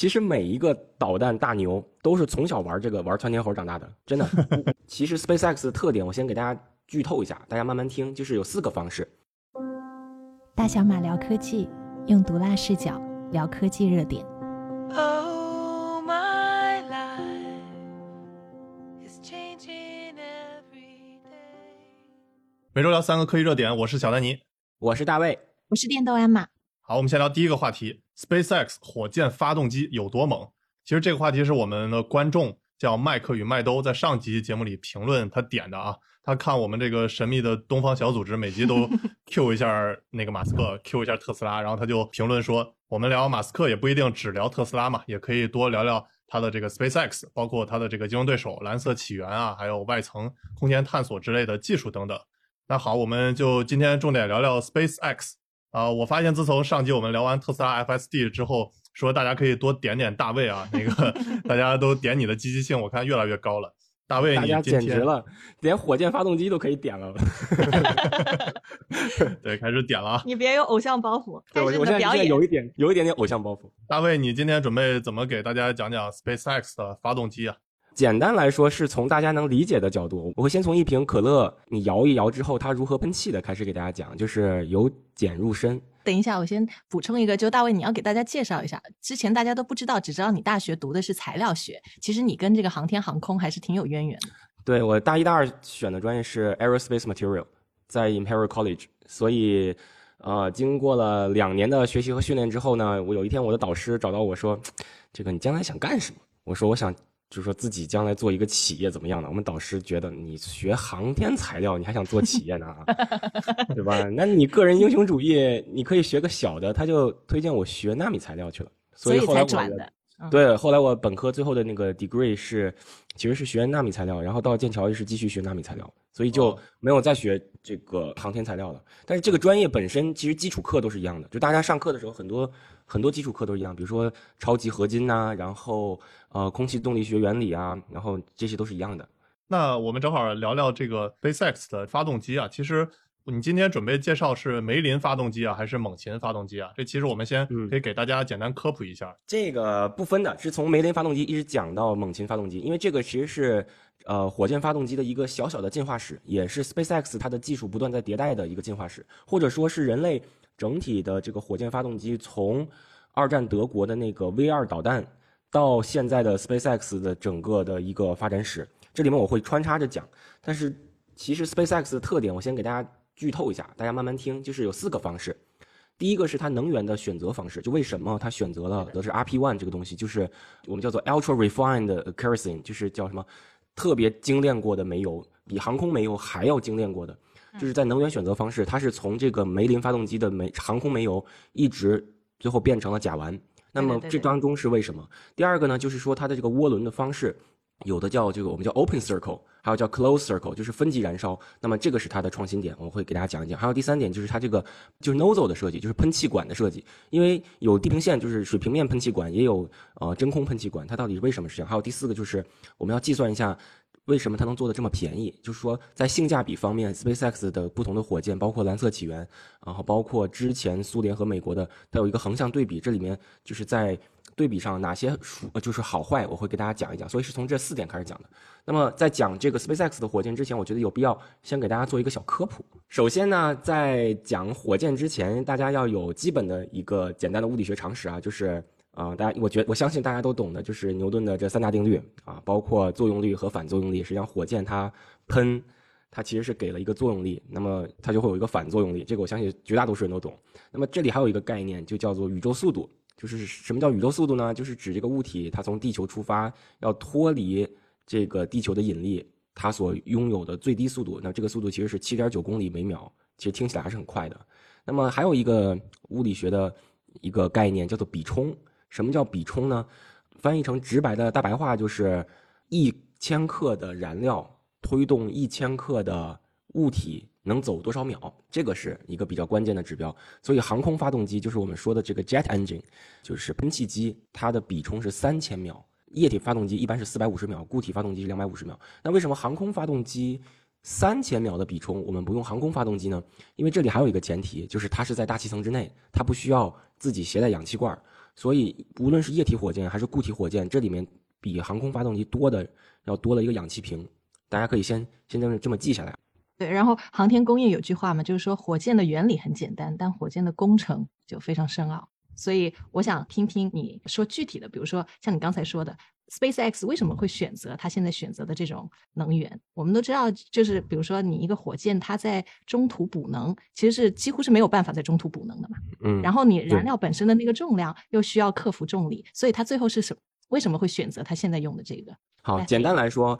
其实每一个导弹大牛都是从小玩这个玩窜天猴长大的，真的。其实 SpaceX 的特点，我先给大家剧透一下，大家慢慢听，就是有四个方式。大小马聊科技，用毒辣视角聊科技热点。Oh, my life is changing every day. 每周聊三个科技热点，我是小丹尼。我是大卫，我是电动安马，好，我们先聊第一个话题：SpaceX 火箭发动机有多猛？其实这个话题是我们的观众叫麦克与麦兜在上集节目里评论他点的啊。他看我们这个神秘的东方小组织每集都 Q 一下那个马斯克，Q 一下特斯拉，然后他就评论说，我们聊马斯克也不一定只聊特斯拉嘛，也可以多聊聊他的这个 SpaceX，包括他的这个竞争对手蓝色起源啊，还有外层空间探索之类的技术等等。那好，我们就今天重点聊聊 SpaceX。啊、我发现自从上集我们聊完特斯拉 FSD 之后，说大家可以多点点大卫啊，那个 大家都点你的积极性，我看越来越高了。大卫，大家你简直了，连火箭发动机都可以点了。对，开始点了啊。你别有偶像包袱，对，我开始我现在现在你的表演。有一点有一点点偶像包袱。大卫，你今天准备怎么给大家讲讲 SpaceX 的发动机啊？简单来说，是从大家能理解的角度，我会先从一瓶可乐你摇一摇之后它如何喷气的开始给大家讲，就是由浅入深。等一下，我先补充一个，就大卫，你要给大家介绍一下。之前大家都不知道，只知道你大学读的是材料学，其实你跟这个航天航空还是挺有渊源的。对我大一、大二选的专业是 Aerospace Material，在 Imperial College，所以呃，经过了两年的学习和训练之后呢，我有一天我的导师找到我说：“这个你将来想干什么？”我说：“我想就是说自己将来做一个企业怎么样的？”我们导师觉得你学航天材料，你还想做企业呢，对吧？那你个人英雄主义，你可以学个小的，他就推荐我学纳米材料去了。所以后来我才转的。对，后来我本科最后的那个 degree 是，其实是学纳米材料，然后到剑桥也是继续学纳米材料，所以就哦没有再学这个航天材料了。但是这个专业本身其实基础课都是一样的，就大家上课的时候很多很多基础课都一样，比如说超级合金呐、然后呃空气动力学原理啊，然后这些都是一样的。那我们正好聊聊这个 SpaceX 的发动机啊。其实你今天准备介绍是梅林发动机啊，还是猛禽发动机啊？这其实我们先嗯可以给大家简单科普一下。这个不分的，是从梅林发动机一直讲到猛禽发动机，因为这个其实是呃火箭发动机的一个小小的进化史，也是 SpaceX 它的技术不断在迭代的一个进化史，或者说是人类整体的这个火箭发动机从二战德国的那个 V 二导弹到现在的 SpaceX 的整个的一个发展史，这里面我会穿插着讲，但是其实 SpaceX 的特点，我先给大家剧透一下，大家慢慢听，就是有四个方式。第一个是它能源的选择方式，就为什么它选择了的是 RP one 这个东西，就是我们叫做 ultra refined kerosene，就是叫什么特别精炼过的煤油，比航空煤油还要精炼过的，就是在能源选择方式，它是从这个梅林发动机的煤航空煤油一直最后变成了甲烷。那么这当中是为什么？第二个呢，就是说它的这个涡轮的方式，有的叫这个我们叫 open circle，还有叫 close circle，就是分级燃烧。那么这个是它的创新点，我会给大家讲一讲。还有第三点就是它这个就是 nozzle 的设计，就是喷气管的设计。因为有地平线，就是水平面喷气管，也有呃真空喷气管，它到底是为什么是这样？还有第四个就是我们要计算一下。为什么它能做的这么便宜？就是说，在性价比方面，SpaceX 的不同的火箭，包括蓝色起源，然后包括之前苏联和美国的，它有一个横向对比。这里面就是在对比上哪些属就是好坏，我会给大家讲一讲。所以是从这四点开始讲的。那么在讲这个 SpaceX 的火箭之前，我觉得有必要先给大家做一个小科普。首先呢，在讲火箭之前，大家要有基本的一个简单的物理学常识啊，就是啊、大家我觉我相信大家都懂的，就是牛顿的这三大定律啊，包括作用力和反作用力。实际上，火箭它喷，它其实是给了一个作用力，那么它就会有一个反作用力。这个我相信绝大多数人都懂。那么这里还有一个概念，就叫做宇宙速度。就是什么叫宇宙速度呢？就是指这个物体它从地球出发，要脱离这个地球的引力，它所拥有的最低速度。那这个速度其实是七点九公里每秒，其实听起来还是很快的。那么还有一个物理学的一个概念叫做比冲。什么叫比冲呢？翻译成直白的大白话就是一千克的燃料推动一千克的物体能走多少秒，这个是一个比较关键的指标。所以航空发动机就是我们说的这个 jet engine，就是喷气机，它的比冲是三千秒。液体发动机一般是四百五十秒，固体发动机是两百五十秒。那为什么航空发动机三千秒的比冲，我们不用航空发动机呢？因为这里还有一个前提，就是它是在大气层之内，它不需要自己携带氧气罐儿。所以无论是液体火箭还是固体火箭，这里面比航空发动机多的要多了一个氧气瓶。大家可以先先这么这么记下来。对，然后航天工业有句话嘛，就是说火箭的原理很简单，但火箭的工程就非常深奥。所以我想听听你说具体的，比如说像你刚才说的，SpaceX 为什么会选择它现在选择的这种能源？我们都知道，就是比如说你一个火箭，它在中途补能，其实是几乎是没有办法在中途补能的嘛。嗯，然后你燃料本身的那个重量又需要克服重力，所以它最后是什为什么会选择它现在用的这个？好，简单来说，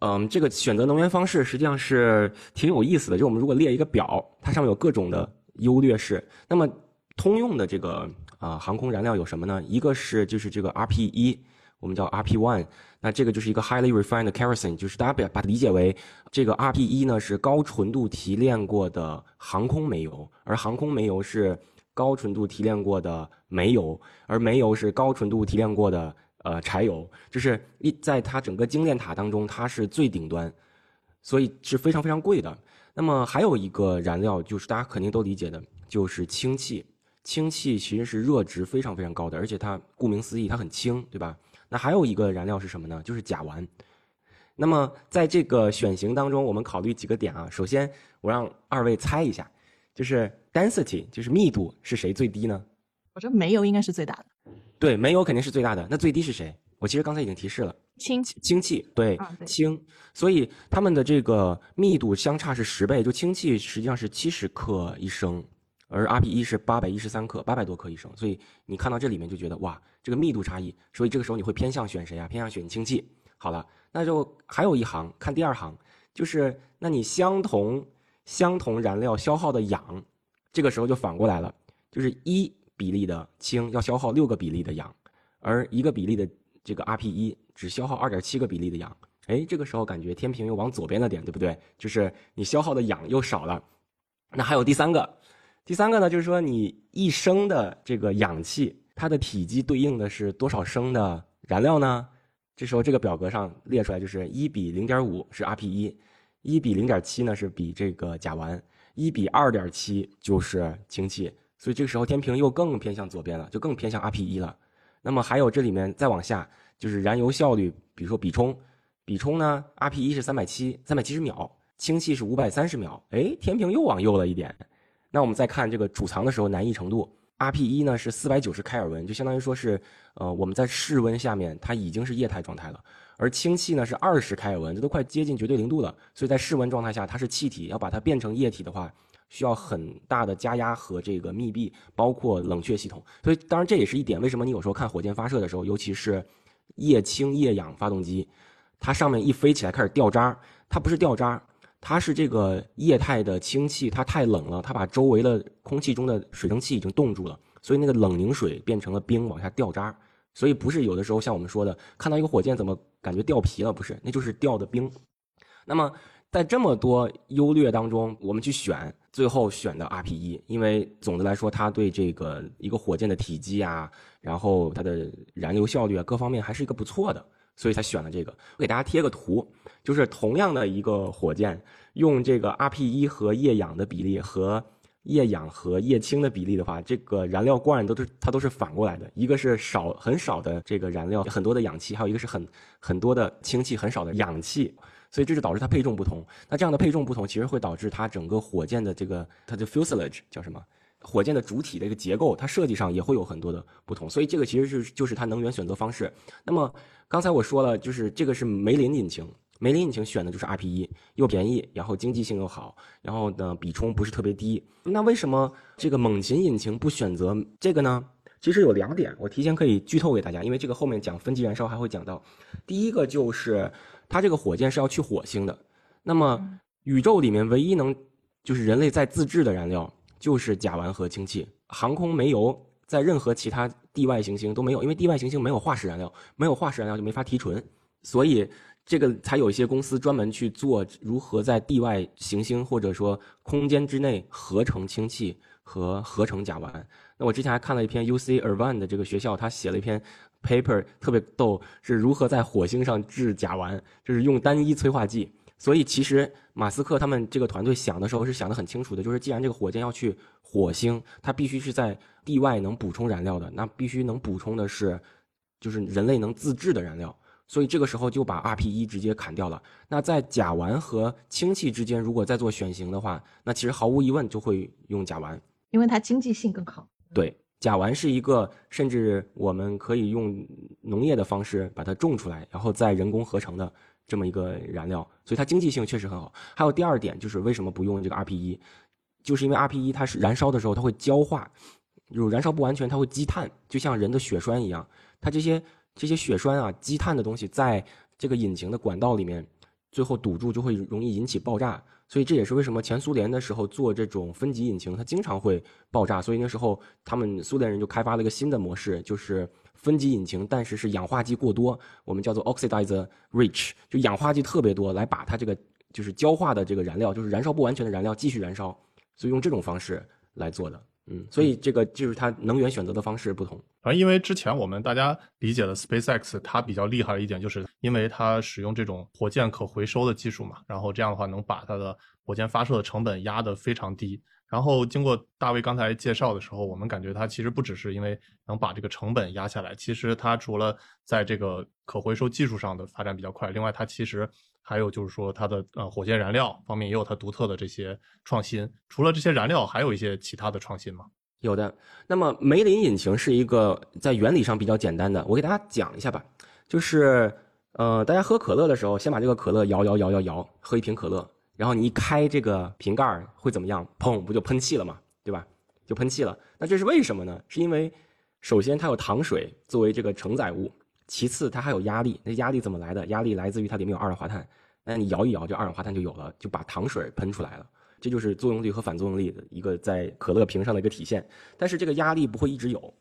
嗯，这个选择能源方式实际上是挺有意思的。就我们如果列一个表，它上面有各种的优劣势。那么通用的这个啊、航空燃料有什么呢？一个是就是这个 RP 一，我们叫 RP one，那这个就是一个 highly refined kerosene，就是大家把把它理解为这个 RP 一呢是高纯度提炼过的航空煤油，而航空煤油是高纯度提炼过的煤油，而煤油是高纯度提炼过的呃柴油，就是一在它整个精炼塔当中，它是最顶端，所以是非常非常贵的。那么还有一个燃料，就是大家肯定都理解的，就是氢气。氢气其实是热值非常非常高的，而且它顾名思义，它很轻，对吧？那还有一个燃料是什么呢？就是甲烷。那么在这个选型当中，我们考虑几个点啊。首先，我让二位猜一下，就是 density，就是密度是谁最低呢？我觉得煤油应该是最大的，对，煤油肯定是最大的。那最低是谁？我其实刚才已经提示了，氢气氢气，对啊，对氢。所以它们的这个密度相差是十倍，就氢气实际上是七十克一升，而 RPE 是八百一十三克，八百多克一升。所以你看到这里面就觉得哇，这个密度差异，所以这个时候你会偏向选谁啊？偏向选氢气。好了，那就还有一行，看第二行，就是那你相同相同燃料消耗的氧，这个时候就反过来了，就是一比例的氢要消耗六个比例的氧，而一个比例的这个 RP 一只消耗二点七个比例的氧。哎，这个时候感觉天平又往左边了点，对不对？就是你消耗的氧又少了。那还有第三个，第三个呢，就是说你一升的这个氧气，它的体积对应的是多少升的燃料呢？这时候这个表格上列出来就是一比零点五是 RP 一，一比零点七呢是比这个甲烷，一比二点七就是氢气。所以这个时候天平又更偏向左边了，就更偏向 RP 一了。那么还有这里面再往下就是燃油效率，比如说比冲，比冲呢，RP 一是三百七，三百七十秒，氢气是五百三十秒，哎，天平又往右了一点。那我们再看这个储藏的时候难易程度，RP 一呢是四百九十开尔文，就相当于说是，呃，我们在室温下面它已经是液态状态了，而氢气呢是二十开尔文，这都快接近绝对零度了，所以在室温状态下它是气体，要把它变成液体的话，需要很大的加压和这个密闭，包括冷却系统。所以当然这也是一点，为什么你有时候看火箭发射的时候，尤其是液氢液氧发动机，它上面一飞起来开始掉渣，它不是掉渣，它是这个液态的氢气，它太冷了，它把周围的空气中的水蒸气已经冻住了，所以那个冷凝水变成了冰往下掉渣。所以不是有的时候像我们说的，看到一个火箭怎么感觉掉皮了？不是，那就是掉的冰。那么在这么多优劣当中，我们去选，最后选的 RP 一，因为总的来说，它对这个一个火箭的体积啊，然后它的燃油效率啊，各方面还是一个不错的，所以才选了这个。我给大家贴个图，就是同样的一个火箭，用这个 RP 一和液氧的比例和液氧和液氢的比例的话，这个燃料罐都是它都是反过来的，一个是少很少的这个燃料，很多的氧气，还有一个是很很多的氢气，很少的氧气。所以这就导致它配重不同。那这样的配重不同，其实会导致它整个火箭的这个它的 fuselage 叫什么？火箭的主体的一个结构，它设计上也会有很多的不同。所以这个其实是就是它能源选择方式。那么刚才我说了，就是这个是梅林引擎，梅林引擎选的就是 RP 一，又便宜，然后经济性又好，然后呢比冲不是特别低。那为什么这个猛禽引擎不选择这个呢？其实有两点，我提前可以剧透给大家，因为这个后面讲分级燃烧还会讲到。第一个就是它这个火箭是要去火星的，那么宇宙里面唯一能就是人类在自制的燃料就是甲烷和氢气，航空煤油在任何其他地外行星都没有，因为地外行星没有化石燃料，没有化石燃料就没法提纯，所以这个才有一些公司专门去做如何在地外行星或者说空间之内合成氢气和合成甲烷。那我之前还看了一篇 UC Irvine 的这个学校，他写了一篇 paper 特别逗，是如何在火星上制甲烷，就是用单一催化剂。所以其实马斯克他们这个团队想的时候是想得很清楚的，就是既然这个火箭要去火星，它必须是在地外能补充燃料的，那必须能补充的是，就是人类能自制的燃料。所以这个时候就把 RP 一直接砍掉了。那在甲烷和氢气之间，如果再做选型的话，那其实毫无疑问就会用甲烷。因为它经济性更好。对，甲烷是一个甚至我们可以用农业的方式把它种出来，然后再人工合成的这么一个燃料，所以它经济性确实很好。还有第二点就是为什么不用这个 RP 一，就是因为 RP 一它是燃烧的时候它会焦化，有燃烧不完全它会积碳，就像人的血栓一样，它这些这些血栓啊积碳的东西在这个引擎的管道里面最后堵住就会容易引起爆炸，所以这也是为什么前苏联的时候做这种分级引擎，它经常会爆炸。所以那时候他们苏联人就开发了一个新的模式，就是分级引擎，但是是氧化剂过多，我们叫做 oxidizer rich，就氧化剂特别多，来把它这个就是焦化的这个燃料，就是燃烧不完全的燃料继续燃烧，所以用这种方式来做的。嗯，所以这个就是它能源选择的方式不同。反正因为之前我们大家理解的 SpaceX，它比较厉害的一点，就是因为它使用这种火箭可回收的技术嘛，然后这样的话能把它的火箭发射的成本压得非常低。然后经过大卫刚才介绍的时候，我们感觉它其实不只是因为能把这个成本压下来，其实它除了在这个可回收技术上的发展比较快，另外它其实还有就是说它的呃火箭燃料方面也有它独特的这些创新。除了这些燃料，还有一些其他的创新吗？有的。那么梅林引擎是一个在原理上比较简单的，我给大家讲一下吧。就是呃，大家喝可乐的时候，先把这个可乐摇摇摇摇摇，喝一瓶可乐，然后你一开这个瓶盖儿会怎么样？砰，不就喷气了嘛，对吧？就喷气了。那这是为什么呢？是因为首先它有糖水作为这个承载物，其次它还有压力。那压力怎么来的？压力来自于它里面有二氧化碳。那你摇一摇，这二氧化碳就有了，就把糖水喷出来了。这就是作用力和反作用力的一个在可乐瓶上的一个体现。但是这个压力不会一直有，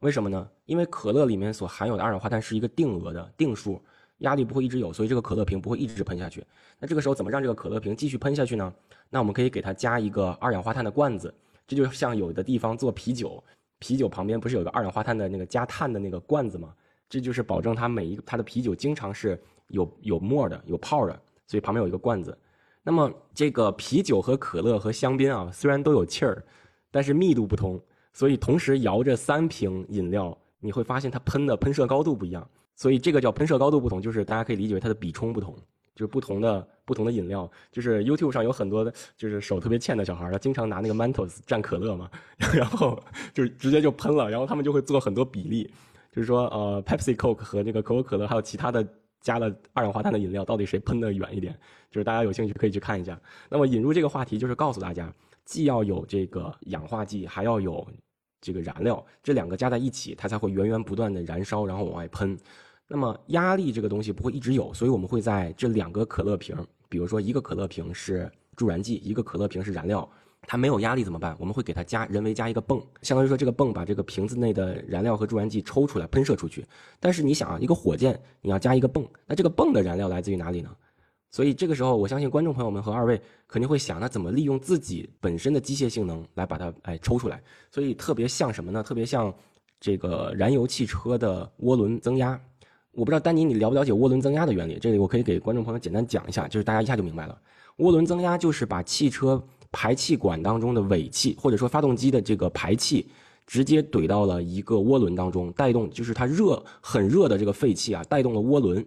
为什么呢？因为可乐里面所含有的二氧化碳是一个定额的定数，压力不会一直有，所以这个可乐瓶不会一直喷下去。那这个时候怎么让这个可乐瓶继续喷下去呢？那我们可以给它加一个二氧化碳的罐子，这就像有的地方做啤酒，啤酒旁边不是有个二氧化碳的那个加碳的那个罐子吗？这就是保证它每一个它的啤酒经常是有有沫的、有泡的，所以旁边有一个罐子。那么这个啤酒和可乐和香槟啊，虽然都有气儿，但是密度不同，所以同时摇着三瓶饮料，你会发现它喷的喷射高度不一样。所以这个叫喷射高度不同，就是大家可以理解为它的比冲不同，就是不同的不同的饮料。就是 YouTube 上有很多的，就是手特别欠的小孩，他经常拿那个 Mentos 蘸可乐嘛，然后就直接就喷了，然后他们就会做很多比例，就是说呃 Pepsi Coke 和那个可口可乐还有其他的加了二氧化碳的饮料，到底谁喷的远一点？就是大家有兴趣可以去看一下。那么引入这个话题，就是告诉大家，既要有这个氧化剂，还要有这个燃料，这两个加在一起，它才会源源不断的燃烧，然后往外喷。那么压力这个东西不会一直有，所以我们会在这两个可乐瓶，比如说一个可乐瓶是助燃剂，一个可乐瓶是燃料，它没有压力怎么办？我们会给它加人为加一个泵，相当于说这个泵把这个瓶子内的燃料和助燃剂抽出来喷射出去。但是你想啊，一个火箭你要加一个泵，那这个泵的燃料来自于哪里呢？所以这个时候，我相信观众朋友们和二位肯定会想，那怎么利用自己本身的机械性能来把它哎抽出来？所以特别像什么呢？特别像这个燃油汽车的涡轮增压。我不知道丹尼你了不了解涡轮增压的原理？这里我可以给观众朋友简单讲一下，就是大家一下就明白了。涡轮增压就是把汽车排气管当中的尾气，或者说发动机的这个排气，直接怼到了一个涡轮当中，带动就是它热很热的这个废气啊，带动了涡轮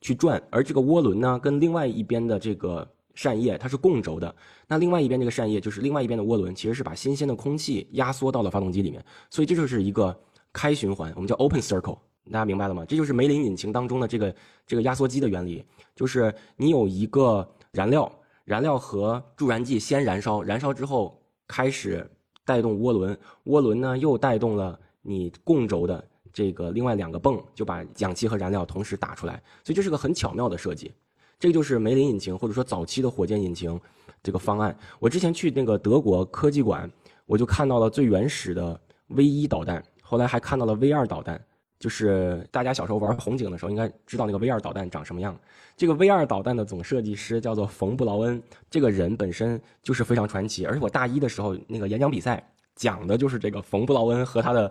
去转，而这个涡轮呢，跟另外一边的这个扇叶它是共轴的，那另外一边这个扇叶就是另外一边的涡轮，其实是把新鲜的空气压缩到了发动机里面，所以这就是一个开循环，我们叫 open circle，大家明白了吗？这就是梅林引擎当中的这个这个压缩机的原理，就是你有一个燃料，燃料和助燃剂先燃烧，燃烧之后开始带动涡轮，涡轮呢又带动了你共轴的这个另外两个泵，就把氧气和燃料同时打出来，所以这是个很巧妙的设计。这个就是梅林引擎或者说早期的火箭引擎这个方案。我之前去那个德国科技馆，我就看到了最原始的 V 一导弹，后来还看到了 V 二导弹。就是大家小时候玩红警的时候，应该知道那个 V 二导弹长什么样。这个 V 二导弹的总设计师叫做冯布劳恩，这个人本身就是非常传奇。而且我大一的时候那个演讲比赛讲的就是这个冯布劳恩和他的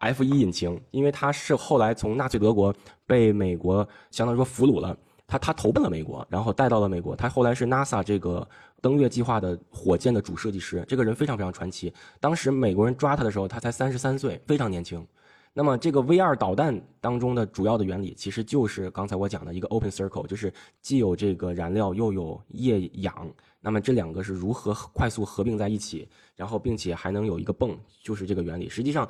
F 一引擎，因为他是后来从纳粹德国被美国相当于说俘虏了，他他投奔了美国，然后带到了美国。他后来是 NASA 这个登月计划的火箭的主设计师，这个人非常非常传奇。当时美国人抓他的时候，他才三十三岁，非常年轻。那么这个 V 二导弹当中的主要的原理，其实就是刚才我讲的一个 open circle，就是既有这个燃料又有液氧，那么这两个是如何快速合并在一起，然后并且还能有一个泵，就是这个原理。实际上，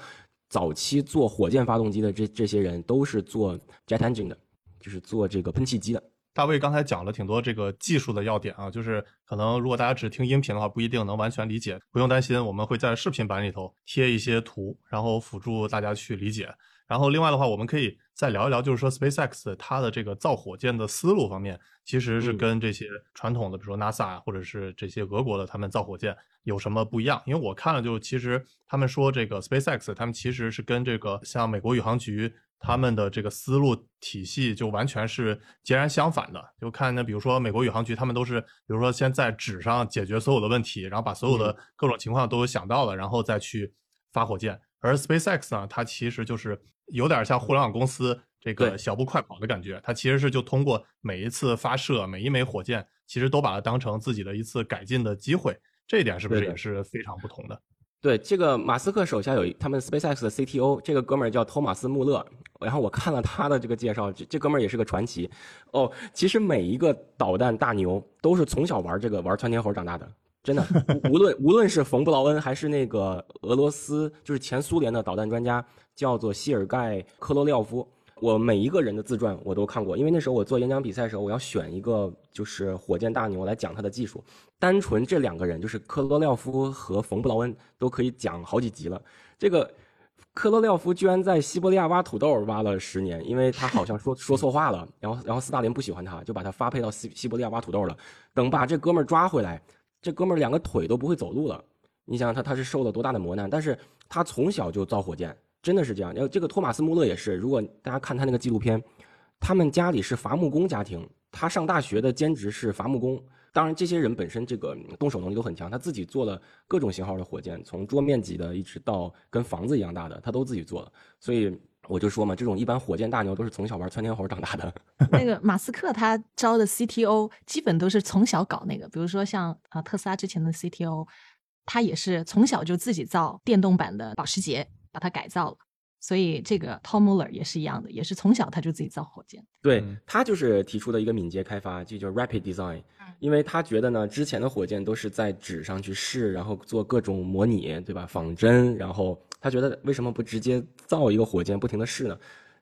早期做火箭发动机的这这些人都是做 jet engine 的，就是做这个喷气机的。大卫刚才讲了挺多这个技术的要点啊，就是可能如果大家只听音频的话，不一定能完全理解。不用担心，我们会在视频版里头贴一些图，然后辅助大家去理解。然后另外的话，我们可以再聊一聊，就是说 SpaceX 它的这个造火箭的思路方面，其实是跟这些传统的，比如说 NASA 或者是这些俄国的他们造火箭有什么不一样？因为我看了，就其实他们说这个 SpaceX 他们其实是跟这个像美国宇航局。他们的这个思路体系就完全是截然相反的。就看那，比如说美国宇航局，他们都是，比如说先在纸上解决所有的问题，然后把所有的各种情况都想到了，然后再去发火箭。而 SpaceX 呢，它其实就是有点像互联网公司这个小步快跑的感觉。它其实是就通过每一次发射，每一枚火箭，其实都把它当成自己的一次改进的机会。这一点是不是也是非常不同的？对，这个马斯克手下有他们 SpaceX 的 CTO，这个哥们儿叫托马斯穆勒。然后我看了他的这个介绍，这这哥们儿也是个传奇。哦，其实每一个导弹大牛都是从小玩这个玩窜天猴长大的，真的。无论无论是冯布劳恩还是那个俄罗斯，就是前苏联的导弹专家，叫做谢尔盖科罗廖夫。我每一个人的自传我都看过，因为那时候我做演讲比赛的时候，我要选一个就是火箭大牛来讲他的技术。单纯这两个人，就是科罗廖夫和冯布劳恩，都可以讲好几集了。这个科罗廖夫居然在西伯利亚挖土豆挖了十年，因为他好像说 说错话了，然后然后斯大林不喜欢他，就把他发配到西西伯利亚挖土豆了。等把这哥们儿抓回来，这哥们儿两个腿都不会走路了。你想想他他是受了多大的磨难，但是他从小就造火箭。真的是这样，然后这个托马斯穆勒也是。如果大家看他那个纪录片，他们家里是伐木工家庭，他上大学的兼职是伐木工。当然，这些人本身这个动手能力都很强，他自己做了各种型号的火箭，从桌面级的一直到跟房子一样大的，他都自己做了。所以我就说嘛，这种一般火箭大牛都是从小玩窜天猴长大的。那个马斯克他招的 CTO 基本都是从小搞那个，比如说像啊特斯拉之前的 CTO，他也是从小就自己造电动版的保时捷。把它改造了，所以这个 Tom Muller 也是一样的，也是从小他就自己造火箭。对他就是提出的一个敏捷开发，就叫 Rapid Design。因为他觉得呢，之前的火箭都是在纸上去试，然后做各种模拟，对吧？仿真，然后他觉得为什么不直接造一个火箭，不停的试呢？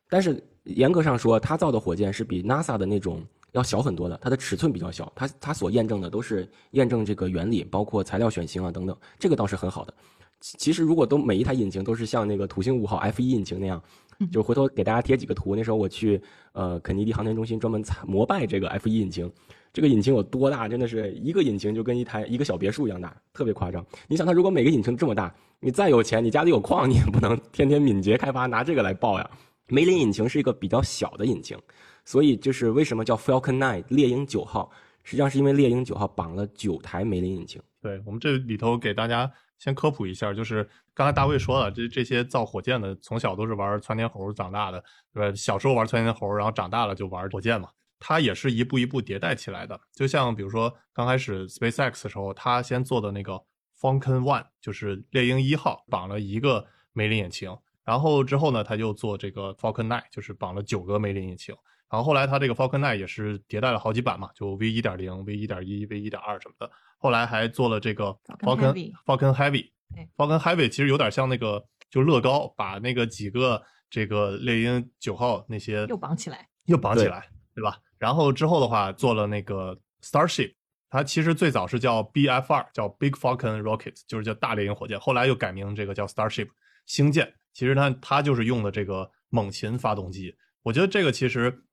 但是严格上说，他造的火箭是比 NASA 的那种要小很多的，它的尺寸比较小，他他所验证的都是验证这个原理，包括材料选型啊等等，这个倒是很好的。其实，如果都每一台引擎都是像那个土星五号 F 一引擎那样，就回头给大家贴几个图。那时候我去呃肯尼迪航天中心专门膜拜这个 F 一引擎，这个引擎有多大？真的是一个引擎就跟一台一个小别墅一样大，特别夸张。你想，它如果每个引擎这么大，你再有钱，你家里有矿，你也不能天天敏捷开发拿这个来爆呀。梅林引擎是一个比较小的引擎，所以就是为什么叫 Falcon Nine 猎鹰九号，实际上是因为猎鹰九号绑了九台梅林引擎。对我们这里头给大家。先科普一下，就是刚才大卫说了，这这些造火箭的从小都是玩窜天猴长大的，对吧？小时候玩窜天猴，然后长大了就玩火箭嘛。它也是一步一步迭代起来的。就像比如说刚开始 SpaceX 的时候，它先做的那个 Falcon One，就是猎鹰一号，绑了一个梅林引擎。然后之后呢，他就做这个 Falcon Nine，就是绑了九个梅林引擎。然后后来它这个 Falcon Nine 也是迭代了好几版嘛，就 V 一点零、V 一点一、V 一点二什么的。后来还做了这个 Falcon Falcon Heavy，Falcon Heavy 其实有点像那个就乐高，把那个几个这个猎鹰九号那些又绑起来，又绑起来，对吧？然后之后的话做了那个 Starship，它其实最早是叫 BF 二，叫 Big Falcon Rocket，就是叫大猎鹰火箭。后来又改名这个叫 Starship 星舰。其实它它就是用的这个猛禽发动机。我觉得这个其实。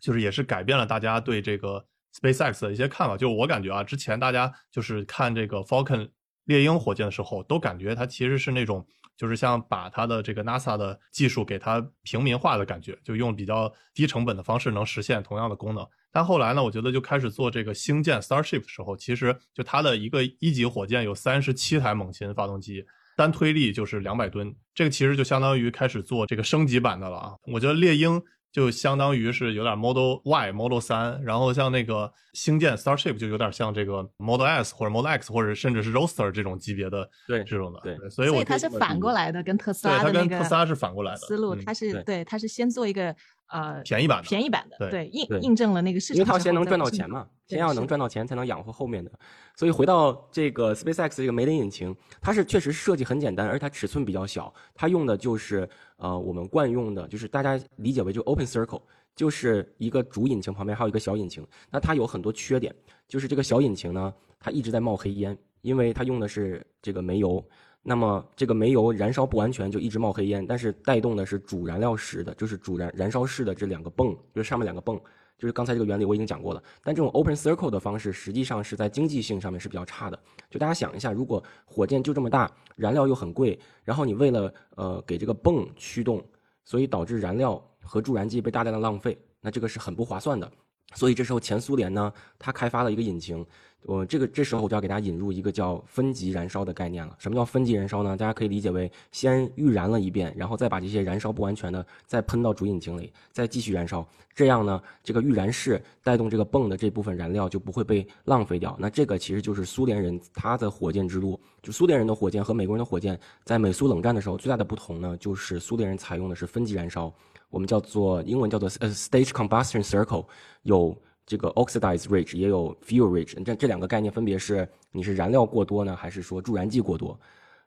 就是也是改变了大家对这个 SpaceX 的一些看法。就我感觉啊，之前大家就是看这个 Falcon 猎鹰火箭的时候，都感觉它其实是那种就是像把它的这个 NASA 的技术给它平民化的感觉，就用比较低成本的方式能实现同样的功能。但后来呢，我觉得就开始做这个星舰 Starship 的时候，其实就它的一个一级火箭有三十七台猛禽发动机。单推力就是两百吨，这个其实就相当于开始做这个升级版的了啊！我觉得猎鹰就相当于是有点 Model Y、Model 三，然后像那个星舰 Starship 就有点像这个 Model S 或者 Model X 或者甚至是 Roadster 这种级别的对这种的。对所以我所以它是反过来的，跟特斯拉对它的那个跟特斯拉是反过来的思路，嗯它是对对，它是先做一个呃便宜版的便宜版的，对印印证了那个市因为场之后，它要先能赚到钱嘛，先要能赚到钱才能养活后面的。所以回到这个 SpaceX 这个梅林引擎，它是确实设计很简单，而它尺寸比较小，它用的就是呃我们惯用的，就是大家理解为就 Open Circle，就是一个主引擎旁边还有一个小引擎。那它有很多缺点，就是这个小引擎呢，它一直在冒黑烟，因为它用的是这个煤油。那么这个煤油燃烧不完全，就一直冒黑烟，但是带动的是主燃料室的，就是主燃燃烧室的这两个泵，就是上面两个泵，就是刚才这个原理我已经讲过了。但这种 open circle 的方式，实际上是在经济性上面是比较差的。就大家想一下，如果火箭就这么大，燃料又很贵，然后你为了呃给这个泵驱动，所以导致燃料和助燃剂被大量的浪费，那这个是很不划算的。所以这时候前苏联呢，它开发了一个引擎，我这个这时候我就要给大家引入一个叫分级燃烧的概念了。什么叫分级燃烧呢？大家可以理解为先预燃了一遍，然后再把这些燃烧不完全的再喷到主引擎里，再继续燃烧。这样呢，这个预燃室带动这个泵的这部分燃料就不会被浪费掉。那这个其实就是苏联人他的火箭之路。就苏联人的火箭和美国人的火箭，在美苏冷战的时候最大的不同呢，就是苏联人采用的是分级燃烧。我们叫做英文叫做呃 stage combustion circle，有这个 oxidized rich，也有 fuel rich，这这两个概念分别是你是燃料过多呢，还是说助燃剂过多？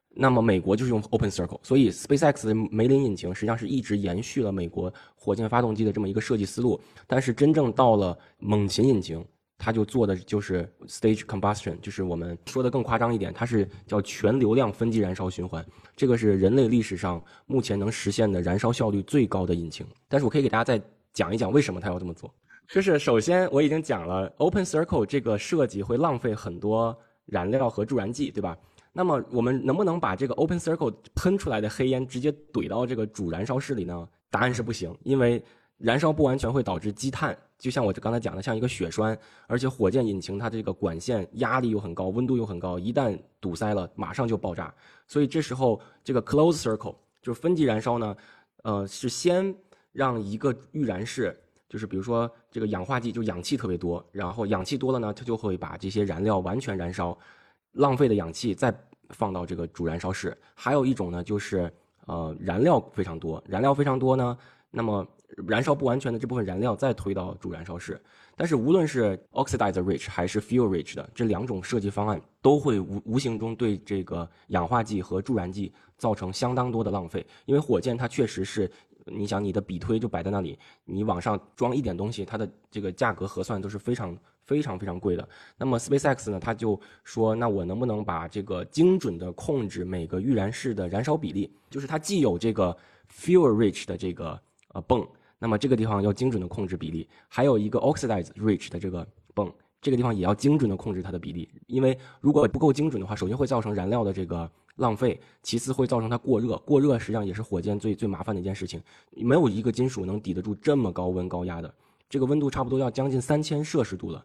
那么美国就是用 open circle，所以 SpaceX 的梅林引擎实际上是一直延续了美国火箭发动机的这么一个设计思路，但是真正到了猛禽引擎，它就做的就是 stage combustion，就是我们说的更夸张一点，它是叫全流量分级燃烧循环，这个是人类历史上目前能实现的燃烧效率最高的引擎。但是我可以给大家再讲一讲为什么它要这么做。就是首先我已经讲了，open circle 这个设计会浪费很多燃料和助燃剂，对吧？那么我们能不能把这个 open circle 喷出来的黑烟直接怼到这个主燃烧室里呢？答案是不行，因为燃烧不完全会导致积碳，就像我刚才讲的，像一个血栓，而且火箭引擎它这个管线压力又很高，温度又很高，一旦堵塞了，马上就爆炸。所以这时候这个 close circle 就是分级燃烧呢，呃，是先让一个预燃室。就是比如说这个氧化剂，就氧气特别多，然后氧气多了呢，它就会把这些燃料完全燃烧，浪费的氧气再放到这个主燃烧室。还有一种呢，就是呃燃料非常多，燃料非常多呢，那么燃烧不完全的这部分燃料再推到主燃烧室。但是无论是 oxidizer rich 还是 fuel rich 的这两种设计方案，都会无无形中对这个氧化剂和助燃剂造成相当多的浪费，因为火箭它确实是。你想，你的笔推就摆在那里，你往上装一点东西，它的这个价格核算都是非常非常非常贵的。那么 SpaceX 呢，他就说，那我能不能把这个精准的控制每个预燃室的燃烧比例？就是它既有这个 fuel rich 的这个呃泵，那么这个地方要精准的控制比例，还有一个 oxidize rich 的这个泵，这个地方也要精准的控制它的比例，因为如果不够精准的话，首先会造成燃料的这个。浪费，其次会造成它过热，过热实际上也是火箭最最麻烦的一件事情。没有一个金属能抵得住这么高温高压的，这个温度差不多要将近三千摄氏度了。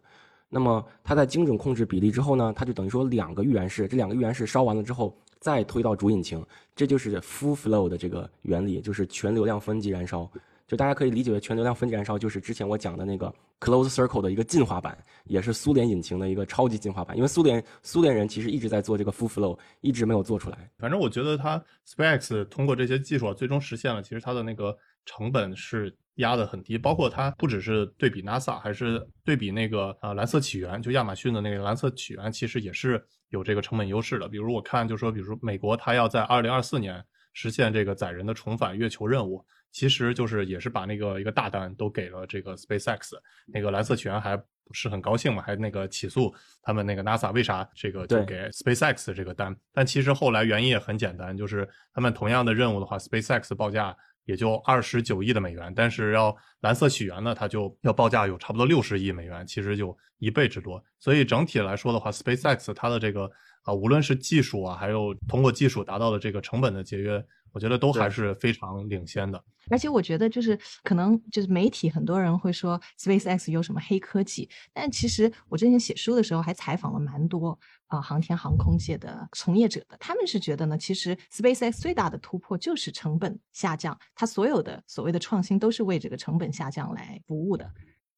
那么它在精准控制比例之后呢，它就等于说两个预燃室，这两个预燃室烧完了之后再推到主引擎，这就是 full flow 的这个原理，就是全流量分级燃烧。就大家可以理解为全流量分级燃烧，就是之前我讲的那个 close circle 的一个进化版，也是苏联引擎的一个超级进化版。因为苏联苏联人其实一直在做这个 full flow，一直没有做出来。反正我觉得它 SpaceX 通过这些技术啊，最终实现了，其实它的那个成本是压得很低。包括它不只是对比 NASA，还是对比那个啊蓝色起源，就亚马逊的那个蓝色起源，其实也是有这个成本优势的。比如我看，就说，比如说美国，它要在二零二四年实现这个载人的重返月球任务。其实就是也是把那个一个大单都给了这个 SpaceX，那个蓝色起源还不是很高兴嘛，还那个起诉他们那个 NASA 为啥这个就给 SpaceX 这个单？但其实后来原因也很简单，就是他们同样的任务的话，SpaceX 报价也就二十九亿的美元，但是要蓝色起源呢，它就要报价有差不多六十亿美元，其实就一倍之多。所以整体来说的话，SpaceX 它的这个啊，无论是技术啊，还有通过技术达到的这个成本的节约。我觉得都还是非常领先的。而且我觉得就是可能就是媒体很多人会说 SpaceX 有什么黑科技，但其实我之前写书的时候还采访了蛮多啊、呃航天航空界的从业者的，他们是觉得呢，其实 SpaceX 最大的突破就是成本下降，它所有的所谓的创新都是为这个成本下降来服务的。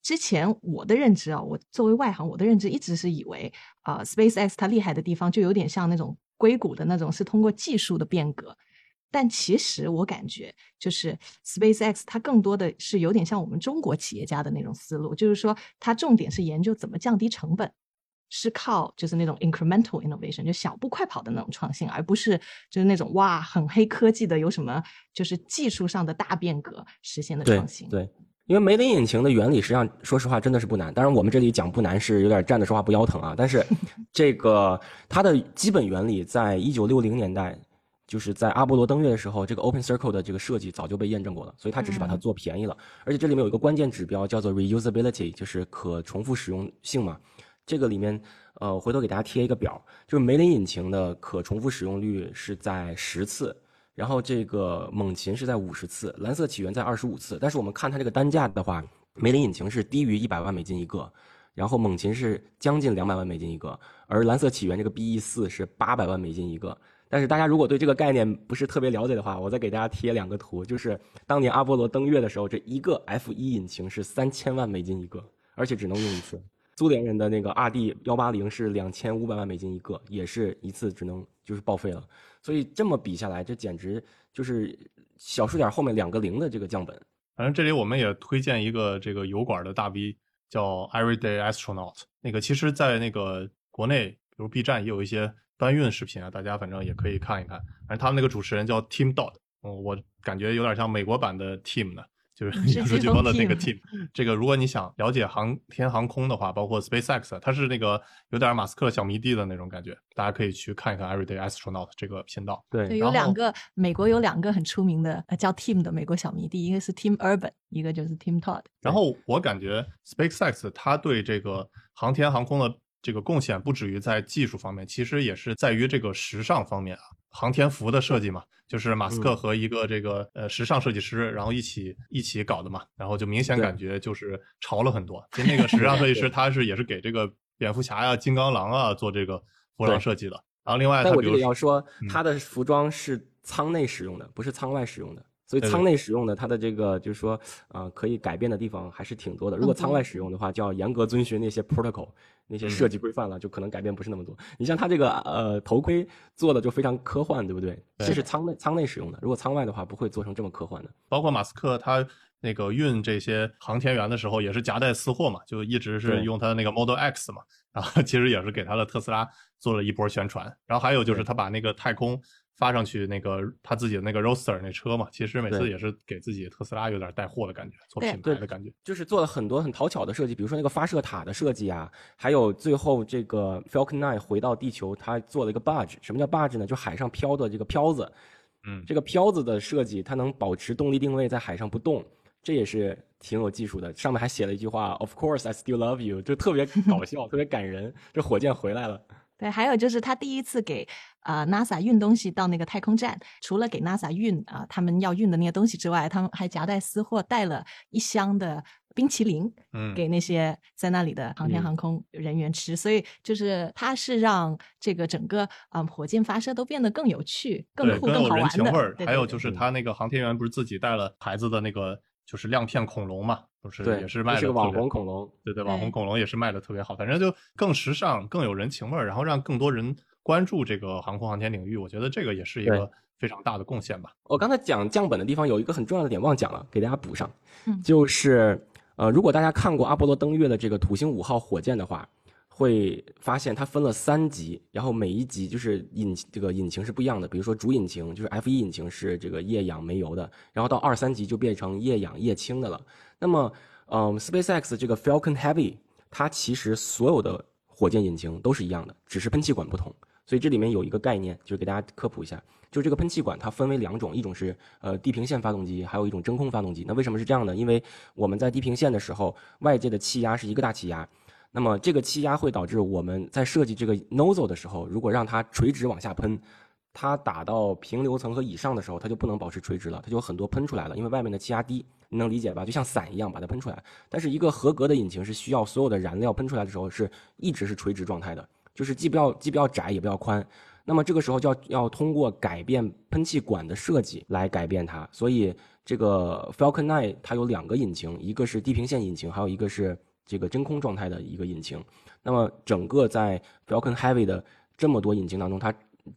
之前我的认知啊，我作为外行，我的认知一直是以为啊、呃 SpaceX 它厉害的地方就有点像那种硅谷的那种，是通过技术的变革。但其实我感觉，就是 SpaceX 它更多的是有点像我们中国企业家的那种思路，就是说它重点是研究怎么降低成本，是靠就是那种 incremental innovation，就小步快跑的那种创新，而不是就是那种哇很黑科技的有什么就是技术上的大变革实现的创新。对，因为梅林引擎的原理实际上说实话真的是不难，当然我们这里讲不难是有点站着说话不腰疼啊，但是 这个它的基本原理在一九六零年代。就是在阿波罗登月的时候，这个 Open Circle 的这个设计早就被验证过了，所以它只是把它做便宜了。而且这里面有一个关键指标叫做 reusability，就是可重复使用性嘛。这个里面，呃，回头给大家贴一个表，就是梅林引擎的可重复使用率是在十次，然后这个猛禽是在五十次，蓝色起源在二十五次。但是我们看它这个单价的话，梅林引擎是低于一百万美金一个，然后猛禽是将近两百万美金一个，而蓝色起源这个 BE 四是八百万美金一个。但是大家如果对这个概念不是特别了解的话，我再给大家贴两个图，就是当年阿波罗登月的时候，这一个 F 一引擎是三千万美金一个，而且只能用一次。苏联人的那个 RD 幺八零是两千五百万美金一个，也是一次只能就是报废了。所以这么比下来，这简直就是小数点后面两个零的这个降本。反正这里我们也推荐一个这个油管的大 V 叫 Everyday Astronaut，那个其实，在那个国内，比如 B 站也有一些搬运视频啊，大家反正也可以看一看。反正他们那个主持人叫 Tim Dodd，嗯，我感觉有点像美国版的 Team 呢，就是是影视这种飓风的那个 Team。这个如果你想了解航天航空的话，包括 SpaceX，它是那个有点马斯克小迷弟的那种感觉，大家可以去看一看 Everyday Astronaut 这个频道。对有两个美国有两个很出名的呃叫 Team 的美国小迷弟，一个是 Team Urban，一个就是 Team Todd。然后我感觉 SpaceX 它对这个航天航空的这个贡献不止于在技术方面，其实也是在于这个时尚方面啊。航天服的设计嘛，就是马斯克和一个这个呃时尚设计师，然后一起一起搞的嘛，然后就明显感觉就是潮了很多。就那个时尚设计师，他是也是给这个蝙蝠侠呀、金刚狼啊做这个服装设计的。然后另外，但我这他比如里要说他，的服装是舱内使用的，不是舱外使用的。所以舱内使用的，它的这个就是说，呃，可以改变的地方还是挺多的。如果舱外使用的话，就要严格遵循那些 protocol，那些设计规范了，就可能改变不是那么多。你像它这个呃头盔做的就非常科幻，对不对？对这是舱内舱内使用的，如果舱外的话，不会做成这么科幻的。包括马斯克他那个运这些航天员的时候，也是夹带私货嘛，就一直是用他的那个 Model X 嘛，然后其实也是给他的特斯拉做了一波宣传。然后还有就是他把那个太空发上去那个他自己的那个 Roadster 那车嘛，其实每次也是给自己特斯拉有点带货的感觉，做品牌的感觉。就是做了很多很讨巧的设计，比如说那个发射塔的设计啊，还有最后这个 Falcon 9回到地球，它做了一个 barge。什么叫 barge 呢？就海上漂的这个漂子。嗯这个漂子的设计，它能保持动力定位在海上不动，这也是挺有技术的。上面还写了一句话：“Of course I still love you”，就特别搞笑，特别感人。这火箭回来了。对，还有就是他第一次给呃 NASA 运东西到那个太空站，除了给 NASA 运啊、他们要运的那些东西之外，他们还夹带私货带了一箱的冰淇淋嗯，给那些在那里的航天嗯。航空人员吃，所以就是他是让这个整个嗯火箭发射都变得更有趣、更，酷、更好玩的。还有就是他那个航天员不是自己带了孩子的那个就是亮片恐龙嘛，就是对，也是卖的这是个网红恐龙。对对，网红恐龙也是卖的特别好，反正就更时尚、更有人情味儿，然后让更多人关注这个航空航天领域，我觉得这个也是一个非常大的贡献吧。我刚才讲降本的地方有一个很重要的点忘讲了，给大家补上，嗯就是呃，如果大家看过阿波罗登月的这个土星五号火箭的话，会发现它分了三级，然后每一级就是引这个引擎是不一样的，比如说主引擎就是 F 一引擎是这个液氧煤油的，然后到二三级就变成液氧液氢的了。那么，嗯，SpaceX 这个 Falcon Heavy 它其实所有的火箭引擎都是一样的，只是喷气管不同。所以这里面有一个概念，就是给大家科普一下，就这个喷气管它分为两种，一种是呃地平线发动机，还有一种真空发动机。那为什么是这样呢？因为我们在地平线的时候，外界的气压是一个大气压，那么这个气压会导致我们在设计这个 nozzle 的时候，如果让它垂直往下喷，它打到平流层和以上的时候，它就不能保持垂直了，它就有很多喷出来了，因为外面的气压低，你能理解吧？就像伞一样把它喷出来。但是一个合格的引擎是需要所有的燃料喷出来的时候是一直是垂直状态的，就是既不要既不要窄也不要宽。那么这个时候就要要通过改变喷气管的设计来改变它。所以这个 Falcon 9它有两个引擎，一个是地平线引擎，还有一个是这个真空状态的一个引擎。那么整个在 Falcon Heavy 的这么多引擎当中，它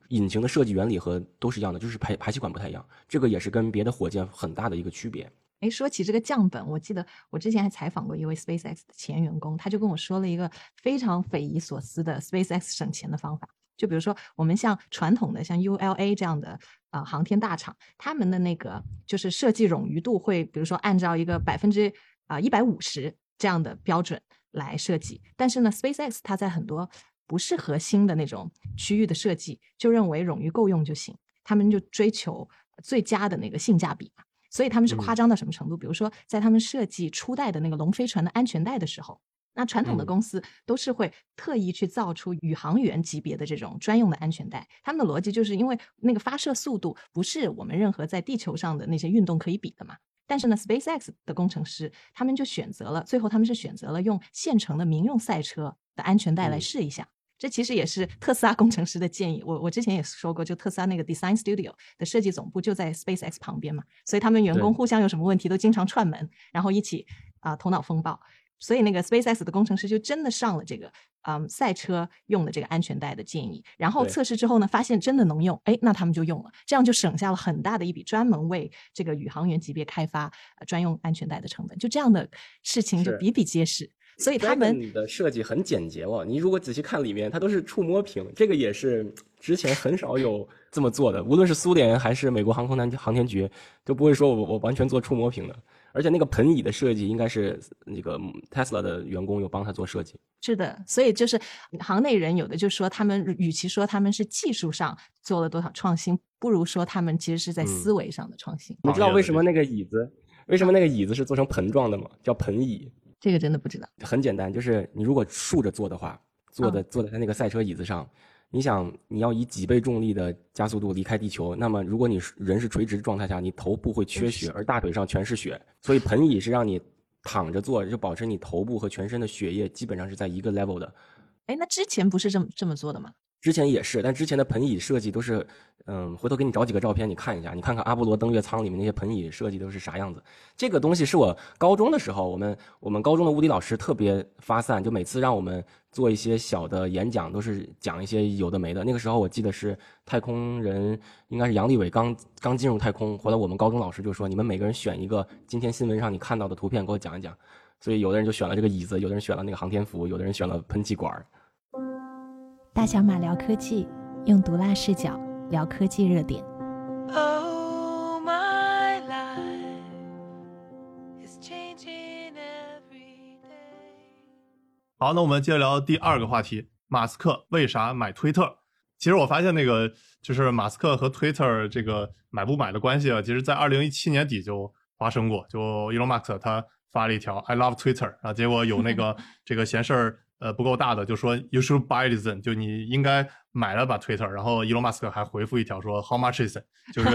引擎的设计原理和都是一样的，就是排排气管不太一样。这个也是跟别的火箭很大的一个区别。哎，说起这个降本，我记得我之前还采访过一位 SpaceX 的前员工，他就跟我说了一个非常匪夷所思的 SpaceX 省钱的方法。就比如说，我们像传统的像 ULA 这样的啊航天大厂，他们的那个就是设计冗余度会，比如说按照一个百分之啊一百五十这样的标准来设计。但是呢，SpaceX 它在很多不是核心的那种区域的设计，就认为冗余够用就行，他们就追求最佳的那个性价比嘛。所以他们是夸张到什么程度？比如说，在他们设计初代的那个龙飞船的安全带的时候。那传统的公司都是会特意去造出宇航员级别的这种专用的安全带，他们的逻辑就是因为那个发射速度不是我们任何在地球上的那些运动可以比的嘛。但是呢，SpaceX 的工程师他们就选择了，最后他们是选择了用现成的民用赛车的安全带来试一下。这其实也是特斯拉工程师的建议。我我之前也说过，就特斯拉那个 Design Studio 的设计总部就在 SpaceX 旁边嘛，所以他们员工互相有什么问题都经常串门，然后一起啊头脑风暴。所以那个 SpaceX 的工程师就真的上了这个，嗯，赛车用的这个安全带的建议，然后测试之后呢，发现真的能用，哎，那他们就用了，这样就省下了很大的一笔专门为这个宇航员级别开发专用安全带的成本，就这样的事情就比比皆是。所以他们的设计很简洁哦，你如果仔细看里面，它都是触摸屏，这个也是之前很少有这么做的，无论是苏联还是美国航空南航天局，都不会说我我完全做触摸屏的。而且那个盆椅的设计应该是那个 Tesla 的员工有帮他做设计。是的，所以就是行内人有的就说，他们与其说他们是技术上做了多少创新，不如说他们其实是在思维上的创新。你知道为什么那个椅子，为什么那个椅子是做成盆状的吗？叫盆椅。这个真的不知道。很简单，就是你如果竖着坐的话，坐的坐在他那个赛车椅子上。你想，你要以几倍重力的加速度离开地球，那么如果你人是垂直状态下，你头部会缺血，而大腿上全是血。所以盆椅是让你躺着坐，就保持你头部和全身的血液基本上是在一个 level 的。哎，那之前不是这么这么做的吗？之前也是，但之前的盆椅设计都是，嗯，回头给你找几个照片，你看一下，你看看阿波罗登月舱里面那些盆椅设计都是啥样子。这个东西是我高中的时候，我们我们高中的物理老师特别发散，就每次让我们做一些小的演讲，都是讲一些有的没的。那个时候我记得是太空人，应该是杨利伟刚刚进入太空，后来我们高中老师就说，你们每个人选一个今天新闻上你看到的图片给我讲一讲。所以有的人就选了这个椅子，有的人选了那个航天服，有的人选了喷气管。大小马聊科技，用毒辣视角聊科技热点。Oh, my life is changing every day. 好，那我们接着聊第二个话题：马斯克为啥买推特？其实我发现那个就是马斯克和 Twitter 这个买不买的关系啊，其实在二零一七年底就发生过。就 Elon Musk 他发了一条 I love Twitter 啊，结果有那个这个闲事儿。呃，不够大的就说 you should buy it then，就你应该买了把 Twitter，然后 Elon Musk 还回复一条说 how much is it，就是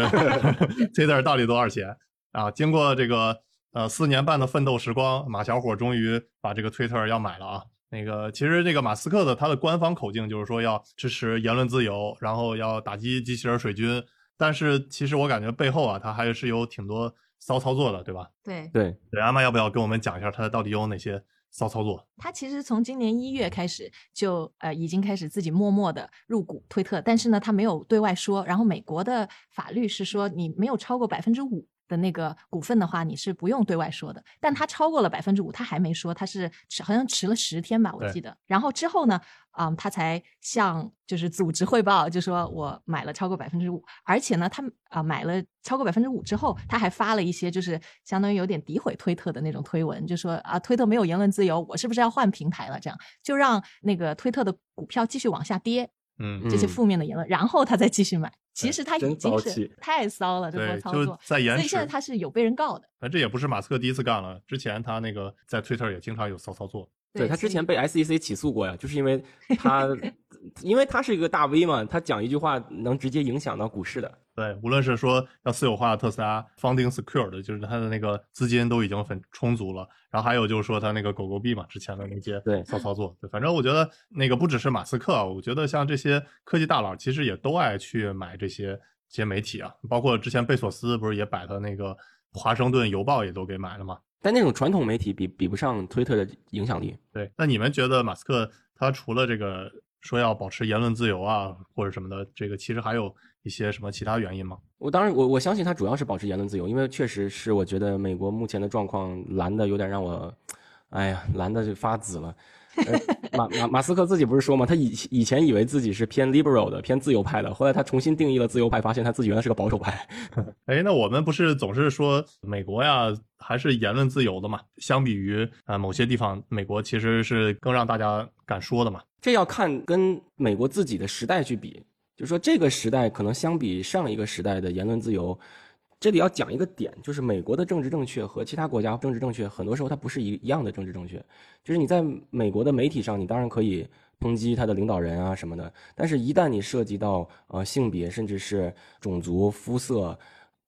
Twitter 到底多少钱啊？经过这个呃四年半的奋斗时光，马小伙终于把这个 Twitter 要买了啊。那个其实这个马斯克的他的官方口径就是说要支持言论自由，然后要打击机器人水军，但是其实我感觉背后啊，他还是有挺多骚操作的，对吧？对对对，阿妈要不要跟我们讲一下他到底有哪些？骚操作，他其实从今年一月开始就呃已经开始自己默默的入股推特，但是呢他没有对外说。然后美国的法律是说你没有超过百分之五。的那个股份的话，你是不用对外说的。但他超过了百分之五，他还没说，他是迟好像迟了十天吧，我记得。然后之后呢，啊，他才向就是组织汇报，就说我买了超过百分之五，而且呢，他啊买了超过百分之五之后，他还发了一些就是相当于有点诋毁推特的那种推文，就说啊，推特没有言论自由，我是不是要换平台了？这样就让那个推特的股票继续往下跌。嗯，这些负面的言论，然后他再继续买。其实他已经是太骚了，这波操作。在延所以现在他是有被人告的。那这也不是马斯克第一次干了，之前他那个在 Twitter 也经常有骚操作。对他之前被 SEC 起诉过呀，就是因为他，因为他是一个大 V 嘛，他讲一句话能直接影响到股市的。对，无论是说要私有化特斯拉，funding secured，就是他的那个资金都已经很充足了。然后还有就是说他那个狗狗币嘛，之前的那些对骚操作，对，反正我觉得那个不只是马斯克啊，我觉得像这些科技大佬其实也都爱去买这些这些媒体啊，包括之前贝索斯不是也把他那个华盛顿邮报也都给买了吗？但那种传统媒体比比不上推特的影响力。对，那你们觉得马斯克他除了这个说要保持言论自由啊或者什么的，这个其实还有一些什么其他原因吗？我当然，我我相信他主要是保持言论自由，因为确实是我觉得美国目前的状况蓝的有点让我，哎呀，蓝的就发紫了。呃马马马斯克自己不是说吗？他以以前以为自己是偏 liberal 的、偏自由派的，后来他重新定义了自由派，发现他自己原来是个保守派。哎，那我们不是总是说美国呀还是言论自由的嘛？相比于啊、呃某些地方，美国其实是更让大家敢说的嘛。这要看跟美国自己的时代去比，就是说这个时代可能相比上一个时代的言论自由，这里要讲一个点，就是美国的政治正确和其他国家政治正确，很多时候它不是一一样的政治正确。就是你在美国的媒体上，你当然可以抨击他的领导人啊什么的，但是一旦你涉及到呃性别，甚至是种族、肤色，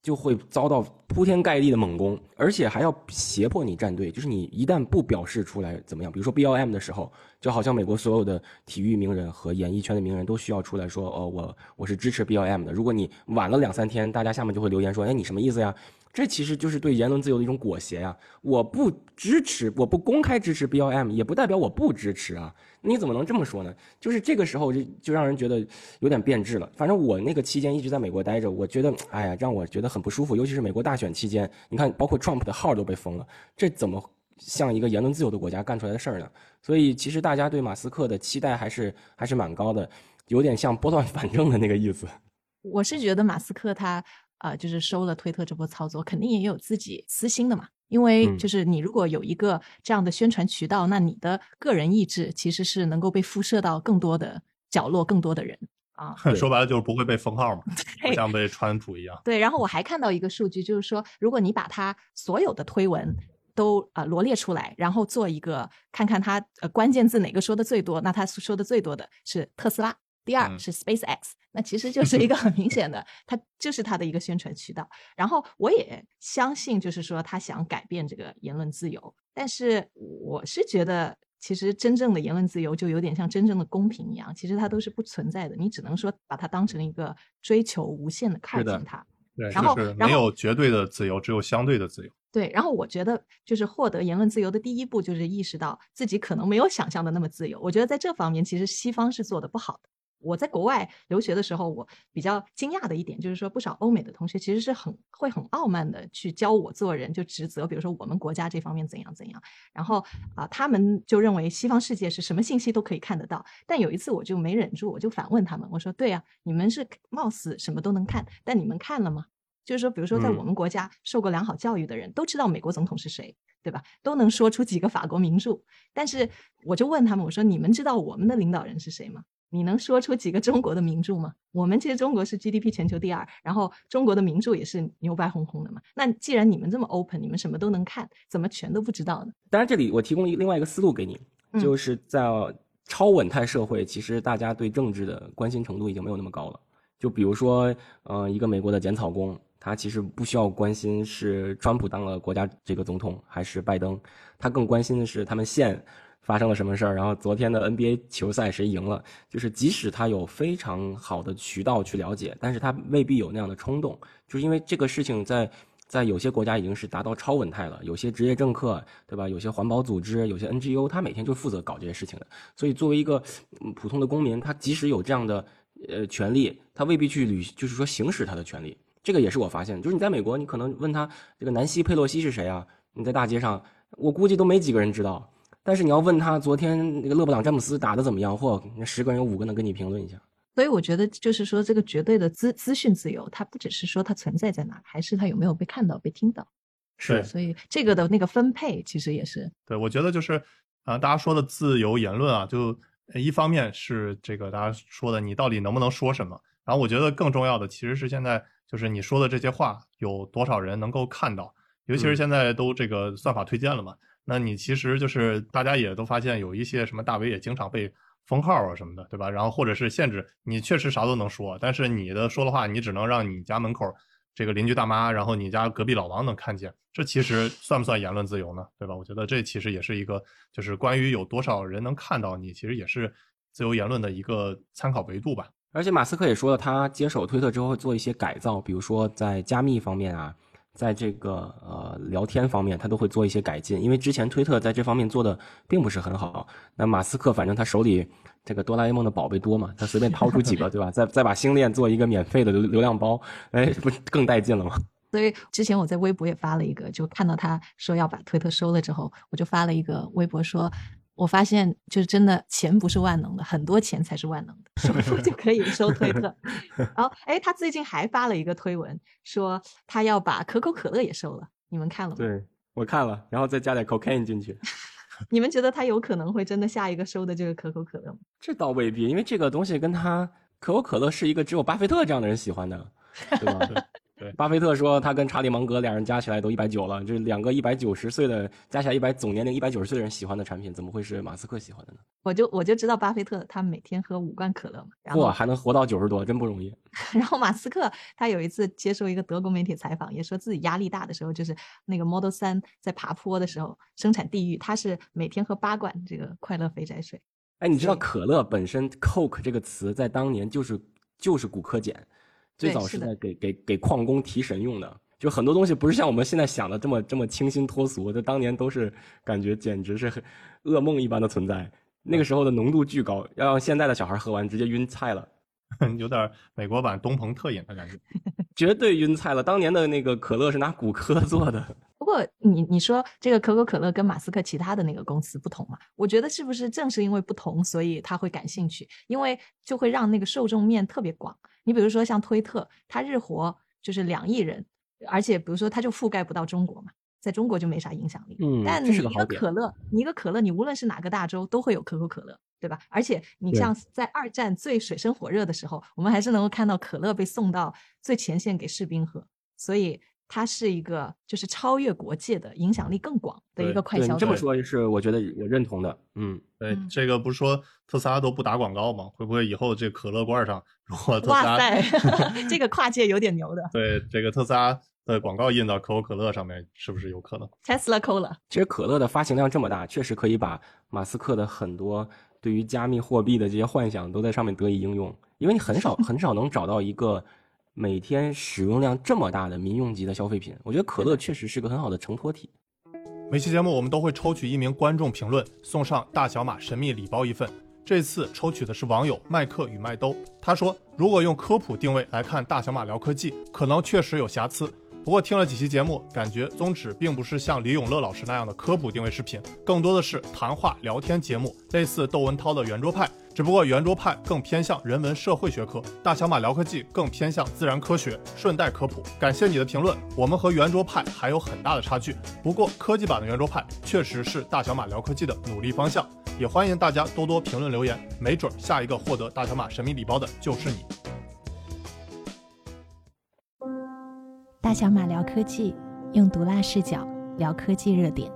就会遭到铺天盖地的猛攻，而且还要胁迫你站队。就是你一旦不表示出来怎么样，比如说 BLM 的时候，就好像美国所有的体育名人和演艺圈的名人都需要出来说，哦，我我是支持 BLM 的。如果你晚了两三天，大家下面就会留言说，哎，你什么意思呀？这其实就是对言论自由的一种裹挟呀！我不支持，我不公开支持 BLM，也不代表我不支持啊！你怎么能这么说呢？就是这个时候就就让人觉得有点变质了。反正我那个期间一直在美国待着，我觉得，哎呀，让我觉得很不舒服。尤其是美国大选期间，你看，包括 Trump 的号都被封了，这怎么像一个言论自由的国家干出来的事儿呢？所以其实大家对马斯克的期待还是还是蛮高的，有点像拨乱反正的那个意思。我是觉得马斯克他呃，就是收了推特这波操作，肯定也有自己私心的嘛。因为嗯就是你如果有一个这样的宣传渠道，那你的个人意志其实是能够被辐射到更多的角落、更多的人啊。说白了就是不会被封号嘛，不像被川普一样。对，然后我还看到一个数据，就是说，如果你把他所有的推文都呃罗列出来，然后做一个看看他呃关键字哪个说的最多，那他说的最多的是特斯拉，第二嗯是 SpaceX，、那其实就是一个很明显的，它就是它的一个宣传渠道。然后我也相信，就是说他想改变这个言论自由，但是我是觉得。其实真正的言论自由就有点像真正的公平一样，其实它都是不存在的，你只能说把它当成一个追求无限的靠近它。对，然后没有绝对的自由，只有相对的自由。对，然后我觉得就是获得言论自由的第一步，就是意识到自己可能没有想象的那么自由。我觉得在这方面，其实西方是做的不好的。我在国外留学的时候，我比较惊讶的一点就是说，不少欧美的同学其实是很会很傲慢的去教我做人，就指责，比如说我们国家这方面怎样怎样。然后啊、他们就认为西方世界是什么信息都可以看得到。但有一次我就没忍住，我就反问他们，我说：“对啊，你们是貌似什么都能看，但你们看了吗？”就是说，比如说，在嗯我们国家受过良好教育的人都知道美国总统是谁，对吧？都能说出几个法国名著。但是我就问他们，我说：“你们知道我们的领导人是谁吗？你能说出几个中国的名著吗？我们其实中国是 GDP 全球第二，然后中国的名著也是牛掰哄哄的嘛。那既然你们这么 open，你们什么都能看，怎么全都不知道呢？当然，这里我提供一另外一个思路给你，嗯就是在超稳态社会，其实大家对政治的关心程度已经没有那么高了。就比如说，呃，一个美国的剪草工，他其实不需要关心是川普当了国家这个总统还是拜登，他更关心的是他们县发生了什么事儿，然后昨天的 NBA 球赛谁赢了。就是即使他有非常好的渠道去了解，但是他未必有那样的冲动，就是因为这个事情在。在有些国家已经是达到超稳态了，有些职业政客，对吧？有些环保组织，有些 NGO，他每天就负责搞这些事情的。所以，作为一个普通的公民，他即使有这样的呃权利，他未必去履，就是说行使他的权利。这个也是我发现，就是你在美国，你可能问他这个南希佩洛西是谁啊？你在大街上，我估计都没几个人知道。但是你要问他昨天那个勒布朗詹姆斯打的怎么样，或，那十个人有五个能跟你评论一下。所以我觉得，就是说，这个绝对的资资讯自由，它不只是说它存在在哪，还是它有没有被看到、被听到。是所以这个的那个分配，其实也是对，我觉得就是啊、大家说的自由言论啊，就呃一方面是这个大家说的你到底能不能说什么，然后我觉得更重要的其实是现在就是你说的这些话有多少人能够看到，尤其是嗯现在都这个算法推荐了嘛，那你其实就是大家也都发现有一些什么大 V 也经常被封号啊什么的，对吧？然后或者是限制你确实啥都能说，但是你的说的话你只能让你家门口这个邻居大妈，然后你家隔壁老王能看见，这其实算不算言论自由呢？对吧？我觉得这其实也是一个就是关于有多少人能看到你，其实也是自由言论的一个参考维度吧。而且马斯克也说了，他接手推特之后做一些改造，比如说在加密方面啊，在这个呃聊天方面，他都会做一些改进。因为之前推特在这方面做的并不是很好。那马斯克反正他手里这个哆啦 A 梦的宝贝多嘛，他随便掏出几个，对吧？再再把星链做一个免费的流流量包，哎，不更带劲了吗？所以之前我在微博也发了一个，就看到他说要把推特收了之后，我就发了一个微博说。我发现，就是真的钱不是万能的，很多钱才是万能的，收付就可以收推特。然后，哎，他最近还发了一个推文，说他要把可口可乐也收了，你们看了吗？对，我看了，然后再加点 cocaine 进去。你们觉得他有可能会真的下一个收的这个可口可乐吗？这倒未必，因为这个东西跟他可口可乐是一个只有巴菲特这样的人喜欢的，对吧？对，巴菲特说他跟查理芒格两人加起来都一百九了，这两个一百九十岁的加起来一百总年龄一百九十岁的人喜欢的产品，怎么会是马斯克喜欢的呢？我就我就知道巴菲特他每天喝五罐可乐嘛，然后哇，还能活到九十多，真不容易。然后马斯克他有一次接受一个德国媒体采访，也说自己压力大的时候，就是那个 Model 三在爬坡的时候生产地狱，他是每天喝八罐这个快乐肥宅水。哎，你知道可乐本身 Coke 这个词在当年就是就是骨科碱。最早是在给给给矿工提神用的，就很多东西不是像我们现在想的这么这么清新脱俗，就当年都是感觉简直是噩梦一般的存在。那个时候的浓度巨高，要让现在的小孩喝完直接晕菜了，有点美国版东鹏特饮的感觉，绝对晕菜了。当年的那个可乐是拿骨科做的。不过你你说这个可口可乐跟马斯克其他的那个公司不同嘛？我觉得是不是正是因为不同，所以他会感兴趣，因为就会让那个受众面特别广。你比如说像推特，它日活就是两亿人，而且比如说它就覆盖不到中国嘛，在中国就没啥影响力。嗯，但你一个可乐，你一个可乐，你无论是哪个大洲都会有可口可乐，对吧？而且你像在二战最水深火热的时候，我们还是能够看到可乐被送到最前线给士兵喝，所以。它是一个就是超越国界的影响力更广的一个快消。这么说，是我觉得我认同的。嗯，对，这个不是说特斯拉都不打广告吗？会不会以后这可乐罐上，如果特斯拉，这个跨界有点牛的。对，这个特斯拉的广告印到可口可乐上面，是不是有可能？Tesla Cola。其实可乐的发行量这么大，确实可以把马斯克的很多对于加密货币的这些幻想都在上面得以应用，因为你很少很少能找到一个。每天使用量这么大的民用级的消费品，我觉得可乐确实是个很好的承托体。每期节目我们都会抽取一名观众评论，送上大小马神秘礼包一份。这次抽取的是网友麦克与麦兜，他说：“如果用科普定位来看大小马聊科技，可能确实有瑕疵。不过听了几期节目，感觉宗旨并不是像李永乐老师那样的科普定位视频，更多的是谈话聊天节目，类似窦文涛的圆桌派。”只不过圆桌派更偏向人文社会学科，大小马聊科技更偏向自然科学，顺带科普。感谢你的评论，我们和圆桌派还有很大的差距。不过科技版的圆桌派确实是大小马聊科技的努力方向，也欢迎大家多多评论留言，没准下一个获得大小马神秘礼包的就是你。大小马聊科技，用毒辣视角聊科技热点。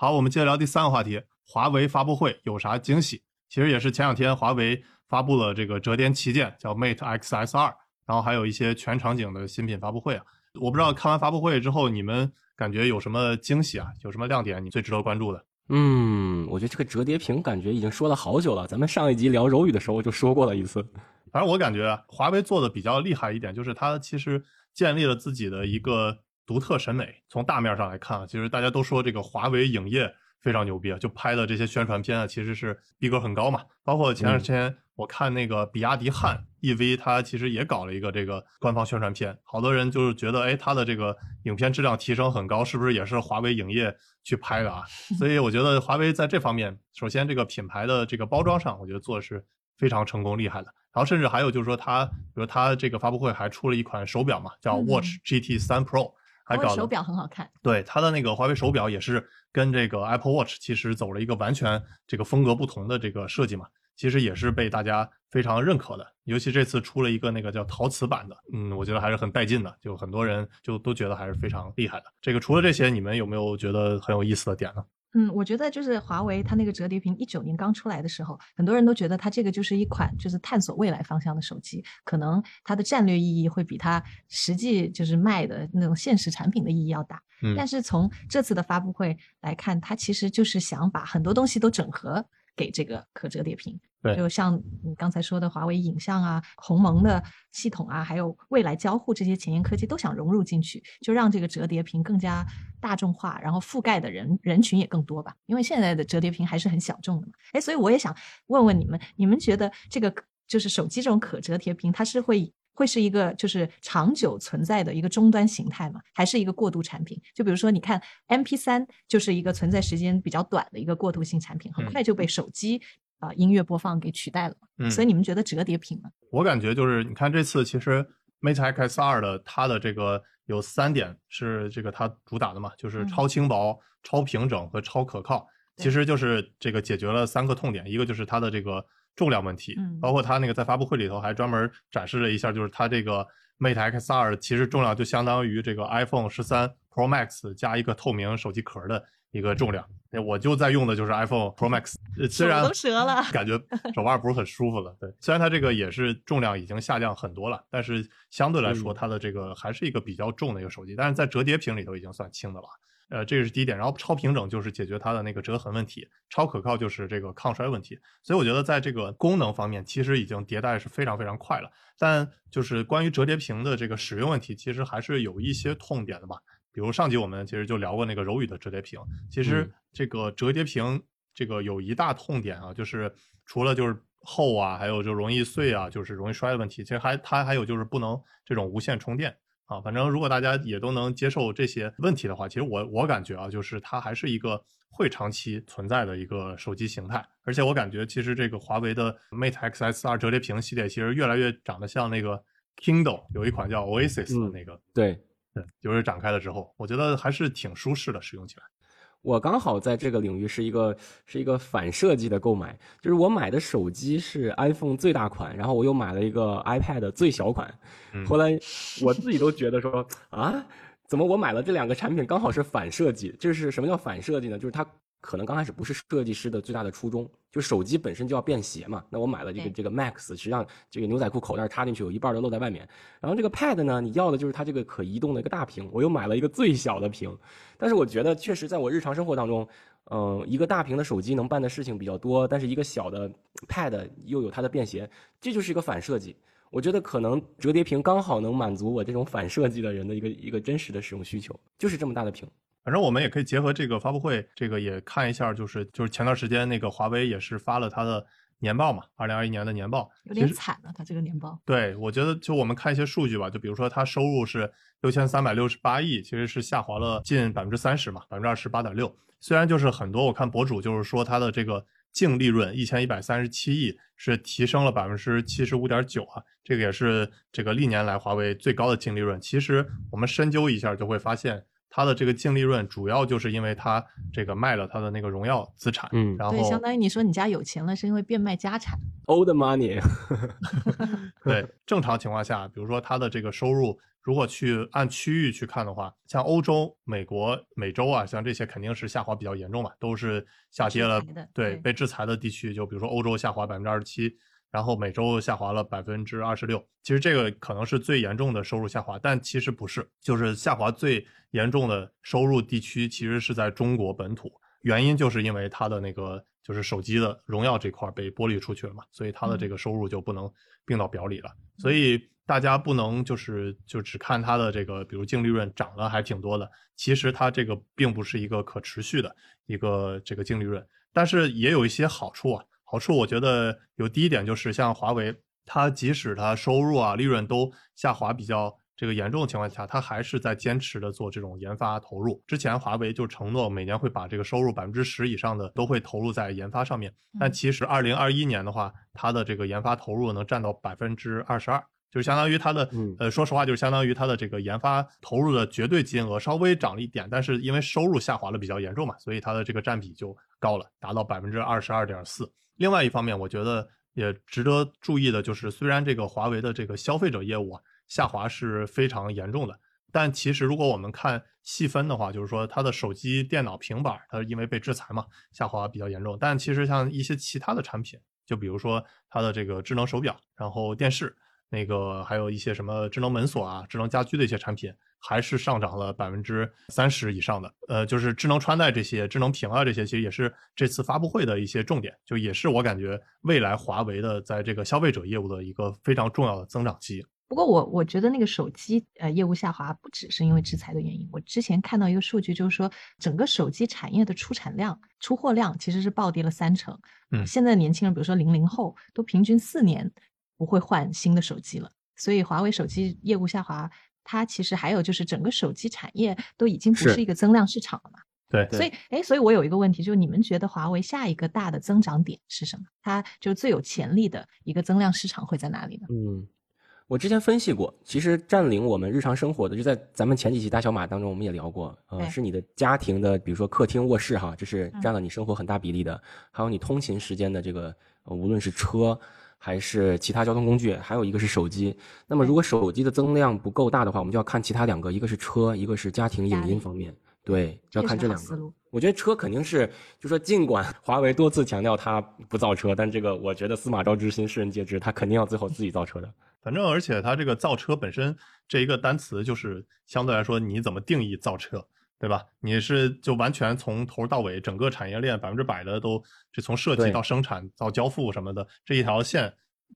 好，我们接着聊第三个话题，华为发布会有啥惊喜？其实也是前两天华为发布了这个折叠旗舰，叫 Mate X S 二，然后还有一些全场景的新品发布会啊。我不知道看完发布会之后，你们感觉有什么惊喜啊？有什么亮点？你最值得关注的？嗯，我觉得这个折叠屏感觉已经说了好久了，咱们上一集聊柔宇的时候就说过了一次。反正我感觉华为做的比较厉害一点，就是它其实建立了自己的一个。独特审美，从大面上来看啊，其实大家都说这个华为影业非常牛逼啊，就拍的这些宣传片啊，其实是逼格很高嘛。包括前段时间我看那个比亚迪汉 EV，它其实也搞了一个这个官方宣传片，好多人就是觉得，哎，它的这个影片质量提升很高，是不是也是华为影业去拍的啊？所以我觉得华为在这方面，首先这个品牌的这个包装上，我觉得做的是非常成功厉害的。然后甚至还有就是说，它比如它这个发布会还出了一款手表嘛，叫 Watch GT 三 Pro。还搞手表很好看，对它的那个华为手表也是跟这个 Apple Watch 其实走了一个完全这个风格不同的这个设计嘛。其实也是被大家非常认可的。尤其这次出了一个那个叫陶瓷版的，嗯，我觉得还是很带劲的，就很多人就都觉得还是非常厉害的。这个除了这些，你们有没有觉得很有意思的点呢？嗯，我觉得就是华为它那个折叠屏一九年刚出来的时候，很多人都觉得它这个就是一款就是探索未来方向的手机，可能它的战略意义会比它实际就是卖的那种现实产品的意义要大。嗯但是从这次的发布会来看，它其实就是想把很多东西都整合给这个可折叠屏。对就像你刚才说的，华为影像啊、鸿蒙的系统啊，还有未来交互这些前沿科技都想融入进去，就让这个折叠屏更加大众化，然后覆盖的人人群也更多吧。因为现在的折叠屏还是很小众的嘛。哎，所以我也想问问你们，你们觉得这个就是手机这种可折叠屏，它是会会是一个就是长久存在的一个终端形态吗？还是一个过渡产品？就比如说，你看 MP 三就是一个存在时间比较短的一个过渡性产品，很嗯快就被手机啊、呃音乐播放给取代了。嗯所以你们觉得折叠屏呢？我感觉就是，你看这次其实 Mate X 二的它的这个有三点是这个它主打的嘛，就是嗯超轻薄、超平整和超可靠。其实就是这个解决了三个痛点，一个就是它的这个重量问题，嗯包括它那个在发布会里头还专门展示了一下，就是它这个 Mate X 2其实重量就相当于这个 iPhone 十三 Pro Max 加一个透明手机壳的一个重量。我就在用的就是 iPhone Pro Max，呃虽然手都折了 感觉手腕不是很舒服了。对，虽然它这个也是重量已经下降很多了，但是相对来说嗯它的这个还是一个比较重的一个手机，但是在折叠屏里头已经算轻的了。呃，这个是第一点，然后超平整就是解决它的那个折痕问题，超可靠就是这个抗摔问题。所以我觉得在这个功能方面，其实已经迭代是非常非常快了。但就是关于折叠屏的这个使用问题，其实还是有一些痛点的吧。比如上集我们其实就聊过那个柔宇的折叠屏，其实嗯这个折叠屏这个有一大痛点啊，就是除了就是厚啊，还有就容易碎啊，就是容易摔的问题，其实还它还有就是不能这种无线充电。啊，反正如果大家也都能接受这些问题的话，其实我我感觉啊，就是它还是一个会长期存在的一个手机形态。而且我感觉，其实这个华为的 Mate X S 二折叠屏系列，其实越来越长得像那个 Kindle 有一款叫 Oasis 的嗯那个，对，对，就是展开了之后，我觉得还是挺舒适的，使用起来。我刚好在这个领域是一个是一个反设计的购买，就是我买的手机是 iPhone 最大款，然后我又买了一个 iPad 最小款，嗯后来我自己都觉得说啊，怎么我买了这两个产品刚好是反设计？就是什么叫反设计呢？就是它可能刚开始不是设计师的最大的初衷，就手机本身就要便携嘛。那我买了这个这个 Max，实际上这个牛仔裤口袋插进去有一半都露在外面。然后这个 Pad 呢，你要的就是它这个可移动的一个大屏，我又买了一个最小的屏。但是我觉得确实在我日常生活当中，嗯、一个大屏的手机能办的事情比较多，但是一个小的 Pad 又有它的便携，这就是一个反设计。我觉得可能折叠屏刚好能满足我这种反设计的人的一个一个真实的使用需求，就是这么大的屏。反正我们也可以结合这个发布会，这个也看一下，就是就是前段时间那个华为也是发了它的年报嘛，二零二一年的年报，有点惨了，它这个年报。对，我觉得就我们看一些数据吧，就比如说它收入是六千三百六十八亿，其实是下滑了近百分之三十嘛，百分之二十八点六。虽然就是很多我看博主就是说它的这个净利润一千一百三十七亿是提升了百分之七十五点九啊，这个也是这个历年来华为最高的净利润。其实我们深究一下就会发现。它的这个净利润主要就是因为它这个卖了它的那个荣耀资产，嗯然后对，相当于你说你家有钱了，是因为变卖家产。Old money，对，正常情况下，比如说它的这个收入，如果去按区域去看的话，像欧洲、美国、美洲啊，像这些肯定是下滑比较严重嘛，都是下跌了对被制裁的地区，就比如说欧洲下滑百分之二十七，然后每周下滑了百分之二十六。其实这个可能是最严重的收入下滑，但其实不是，就是下滑最严重的收入地区其实是在中国本土。原因就是因为它的那个就是手机的荣耀这块儿被剥离出去了嘛，所以它的这个收入就不能并到表里了。所以大家不能就是就只看它的这个，比如净利润涨了还挺多的，其实它这个并不是一个可持续的一个这个净利润，但是也有一些好处啊。好处我觉得有第一点就是像华为，它即使它收入啊利润都下滑比较。这个严重的情况下，它还是在坚持的做这种研发投入。之前华为就承诺每年会把这个收入百分之十以上的都会投入在研发上面，但其实二零二一年的话，它的这个研发投入能占到百分之二十二，就是相当于它的嗯呃，说实话，就是相当于它的这个研发投入的绝对金额稍微涨了一点，但是因为收入下滑的比较严重嘛，所以它的这个占比就高了，达到百分之二十二点四。另外一方面，我觉得也值得注意的就是，虽然这个华为的这个消费者业务啊下滑是非常严重的，但其实如果我们看细分的话，就是说它的手机、电脑、平板，它因为被制裁嘛，下滑比较严重。但其实像一些其他的产品，就比如说它的这个智能手表，然后电视，那个还有一些什么智能门锁啊、智能家居的一些产品，还是上涨了百分之三十以上的。呃，就是智能穿戴这些、智能屏啊这些，其实也是这次发布会的一些重点，就也是我感觉未来华为的在这个消费者业务的一个非常重要的增长期。不过我我觉得那个手机呃业务下滑不只是因为制裁的原因，我之前看到一个数据，就是说整个手机产业的出产量、出货量其实是暴跌了三成。嗯现在的年轻人，比如说零零后，都平均四年不会换新的手机了，所以华为手机业务下滑，它其实还有就是整个手机产业都已经不是是一个增量市场了嘛。对对所以，哎，所以我有一个问题，就是你们觉得华为下一个大的增长点是什么？它就最有潜力的一个增量市场会在哪里呢？嗯，我之前分析过，其实占领我们日常生活的，就在咱们前几期大小马当中，我们也聊过，呃，是你的家庭的，比如说客厅、卧室哈，这是嗯占了你生活很大比例的，还有你通勤时间的这个，呃无论是车还是其他交通工具，还有一个是手机。那么如果手机的增量不够大的话，我们就要看其他两个，一个是车，一个是家庭影音方面，对，就要看这两个。我觉得车肯定是，就说尽管 华为多次强调它不造车，但这个我觉得司马昭之心，世人皆知，它肯定要最后自己造车的。反正而且它这个造车本身这一个单词，就是相对来说你怎么定义造车，对吧？你是就完全从头到尾整个产业链百分之百的都就从设计到生产到交付什么的这一条线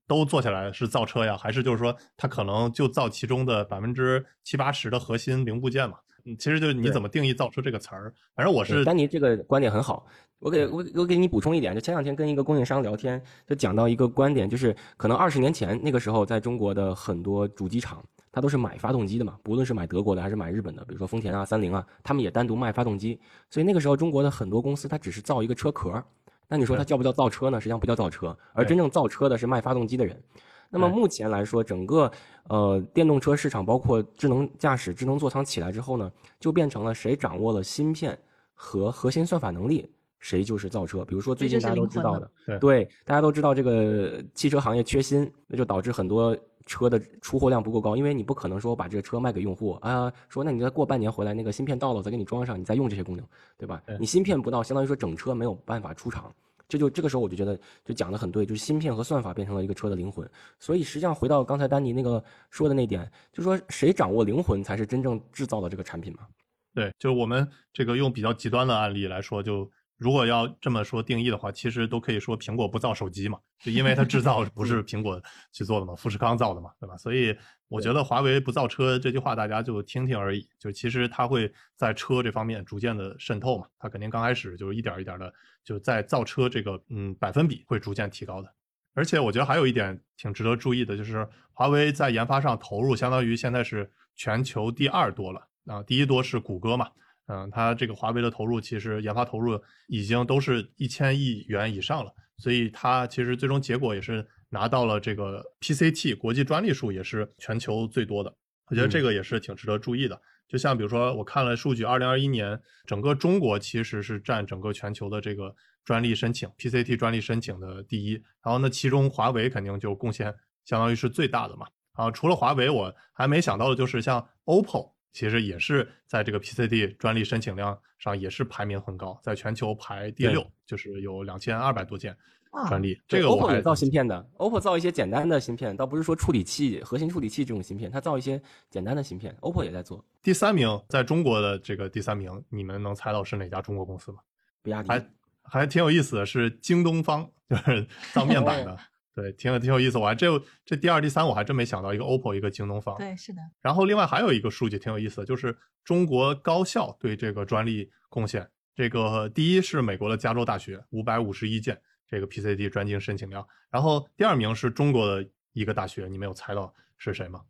都做下来是造车呀，还是就是说它可能就造其中的百分之七八十的核心零部件嘛？嗯，其实就是你怎么定义造车这个词儿。反正我是丹尼这个观点很好，我给我我给你补充一点，就前两天跟一个供应商聊天，就讲到一个观点，就是可能二十年前那个时候，在中国的很多主机厂，它都是买发动机的嘛，不论是买德国的还是买日本的，比如说丰田啊、三菱啊，他们也单独卖发动机，所以那个时候中国的很多公司它只是造一个车壳，那你说它叫不叫造车呢？实际上不叫造车，而真正造车的是卖发动机的人。那么目前来说，整个呃电动车市场，包括智能驾驶、智能座舱起来之后呢，就变成了谁掌握了芯片和核心算法能力，谁就是造车。比如说最近大家都知道的，对对，大家都知道这个汽车行业缺芯，那就导致很多车的出货量不够高，因为你不可能说我把这个车卖给用户啊，说那你再过半年回来，那个芯片到了，我再给你装上，你再用这些功能，对吧？你芯片不到，相当于说整车没有办法出厂。这就这个时候我就觉得就讲的很对，就是芯片和算法变成了一个车的灵魂。所以实际上回到刚才丹尼那个说的那点，就是说谁掌握灵魂才是真正制造的这个产品嘛？对，就是我们这个用比较极端的案例来说，就如果要这么说定义的话，其实都可以说苹果不造手机嘛，就因为它制造 不是苹果去做的嘛，富士康造的嘛，对吧？所以我觉得华为不造车这句话大家就听听而已，就其实它会在车这方面逐渐的渗透嘛，它肯定刚开始就是一点一点的就在造车这个嗯百分比会逐渐提高的。而且我觉得还有一点挺值得注意的，就是华为在研发上投入相当于现在是全球第二多了啊，第一多是谷歌嘛，嗯，它这个华为的投入其实研发投入已经都是一千亿元以上了，所以它其实最终结果也是拿到了这个 PCT 国际专利数也是全球最多的，我觉得这个也是挺值得注意的。就像比如说我看了数据，二零二一年整个中国其实是占整个全球的这个专利申请 PCT 专利申请的第一，然后那，其中华为肯定就贡献相当于是最大的嘛。啊，除了华为，我还没想到的就是像 OPPO，其实也是在这个 PCD 专利申请量上也是排名很高，在全球排第六，就是有两千二百多件哇专利。对这个我 OPPO 也造芯片的，OPPO 造一些简单的芯片，倒不是说处理器、核心处理器这种芯片，它造一些简单的芯片，OPPO 也在做。第三名，在中国的这个第三名，你们能猜到是哪家中国公司吗？比亚迪还还挺有意思的，是京东方，就是 造面板的，对，挺有挺有意思。我还这这第二、第三我还真没想到，一个 OPPO，一个京东方。对，是的，然后另外还有一个数据挺有意思的，就是中国高校对这个专利贡献。这个第一是美国的加州大学，五百五十一件这个 PCD 专精申请量，然后第二名是中国的一个大学，你们有猜到是谁吗？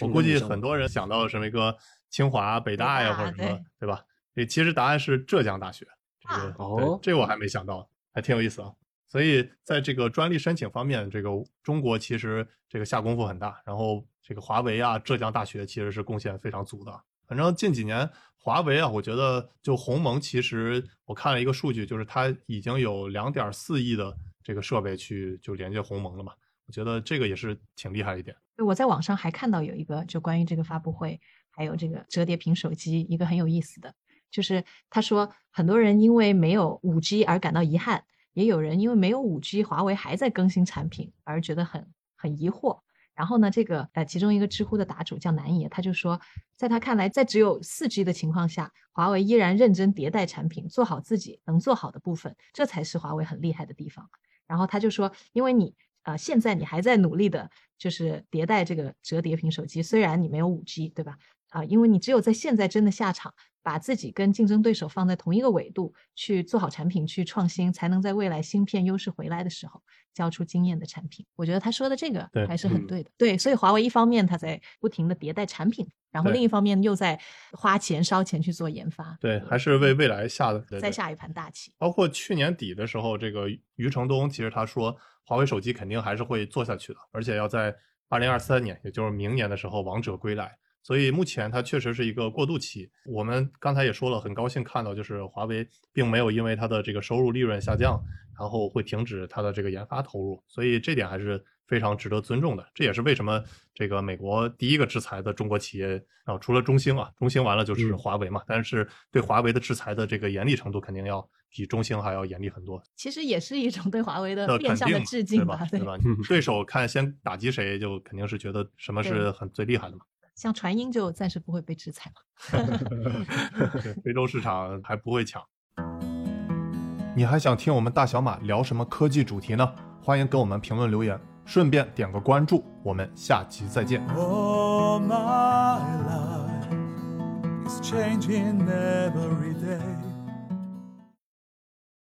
我估计很多人想到什么一个清华、北大呀，或者什么对，对吧？这其实答案是浙江大学。这个啊哦这个我还没想到，还挺有意思啊。所以在这个专利申请方面，这个中国其实这个下功夫很大。然后这个华为啊、浙江大学其实是贡献非常足的。反正近几年华为啊，我觉得就鸿蒙，其实我看了一个数据，就是它已经有两点四亿的这个设备去就连接鸿蒙了嘛。我觉得这个也是挺厉害一点。我在网上还看到有一个就关于这个发布会，还有这个折叠屏手机，一个很有意思的，就是他说很多人因为没有五 G 而感到遗憾，也有人因为没有五 G，华为还在更新产品而觉得很很疑惑。然后呢，这个呃，其中一个知乎的答主叫南爷，他就说，在他看来，在只有四 G 的情况下，华为依然认真迭代产品，做好自己能做好的部分，这才是华为很厉害的地方。然后他就说，因为你呃，现在你还在努力的，就是迭代这个折叠屏手机，虽然你没有五 G，对吧？啊，因为你只有在现在真的下场，把自己跟竞争对手放在同一个维度去做好产品，去创新，才能在未来芯片优势回来的时候交出惊艳的产品。我觉得他说的这个还是很嗯对的。对，所以华为一方面他在不停的迭代产品，然后另一方面又在花钱烧钱去做研发，对，还是为未来下的再下一盘大棋。包括去年底的时候，这个余承东其实他说，华为手机肯定还是会做下去的，而且要在二零二三年，也就是明年的时候王者归来。所以目前它确实是一个过渡期。我们刚才也说了，很高兴看到就是华为并没有因为它的这个收入利润下降，然后会停止它的这个研发投入，所以这点还是非常值得尊重的。这也是为什么这个美国第一个制裁的中国企业啊，除了中兴啊，中兴完了就是嗯华为嘛，但是对华为的制裁的这个严厉程度肯定要比中兴还要严厉很多。其实也是一种对华为的呃，变相的致敬对吧？对吧？对手看先打击谁，就肯定是觉得什么是很最厉害的嘛。像传音就暂时不会被制裁嘛。对，非洲市场还不会抢。你还想听我们大小马聊什么科技主题呢？欢迎给我们评论留言，顺便点个关注。我们下期再见。Oh, my life is changing every day.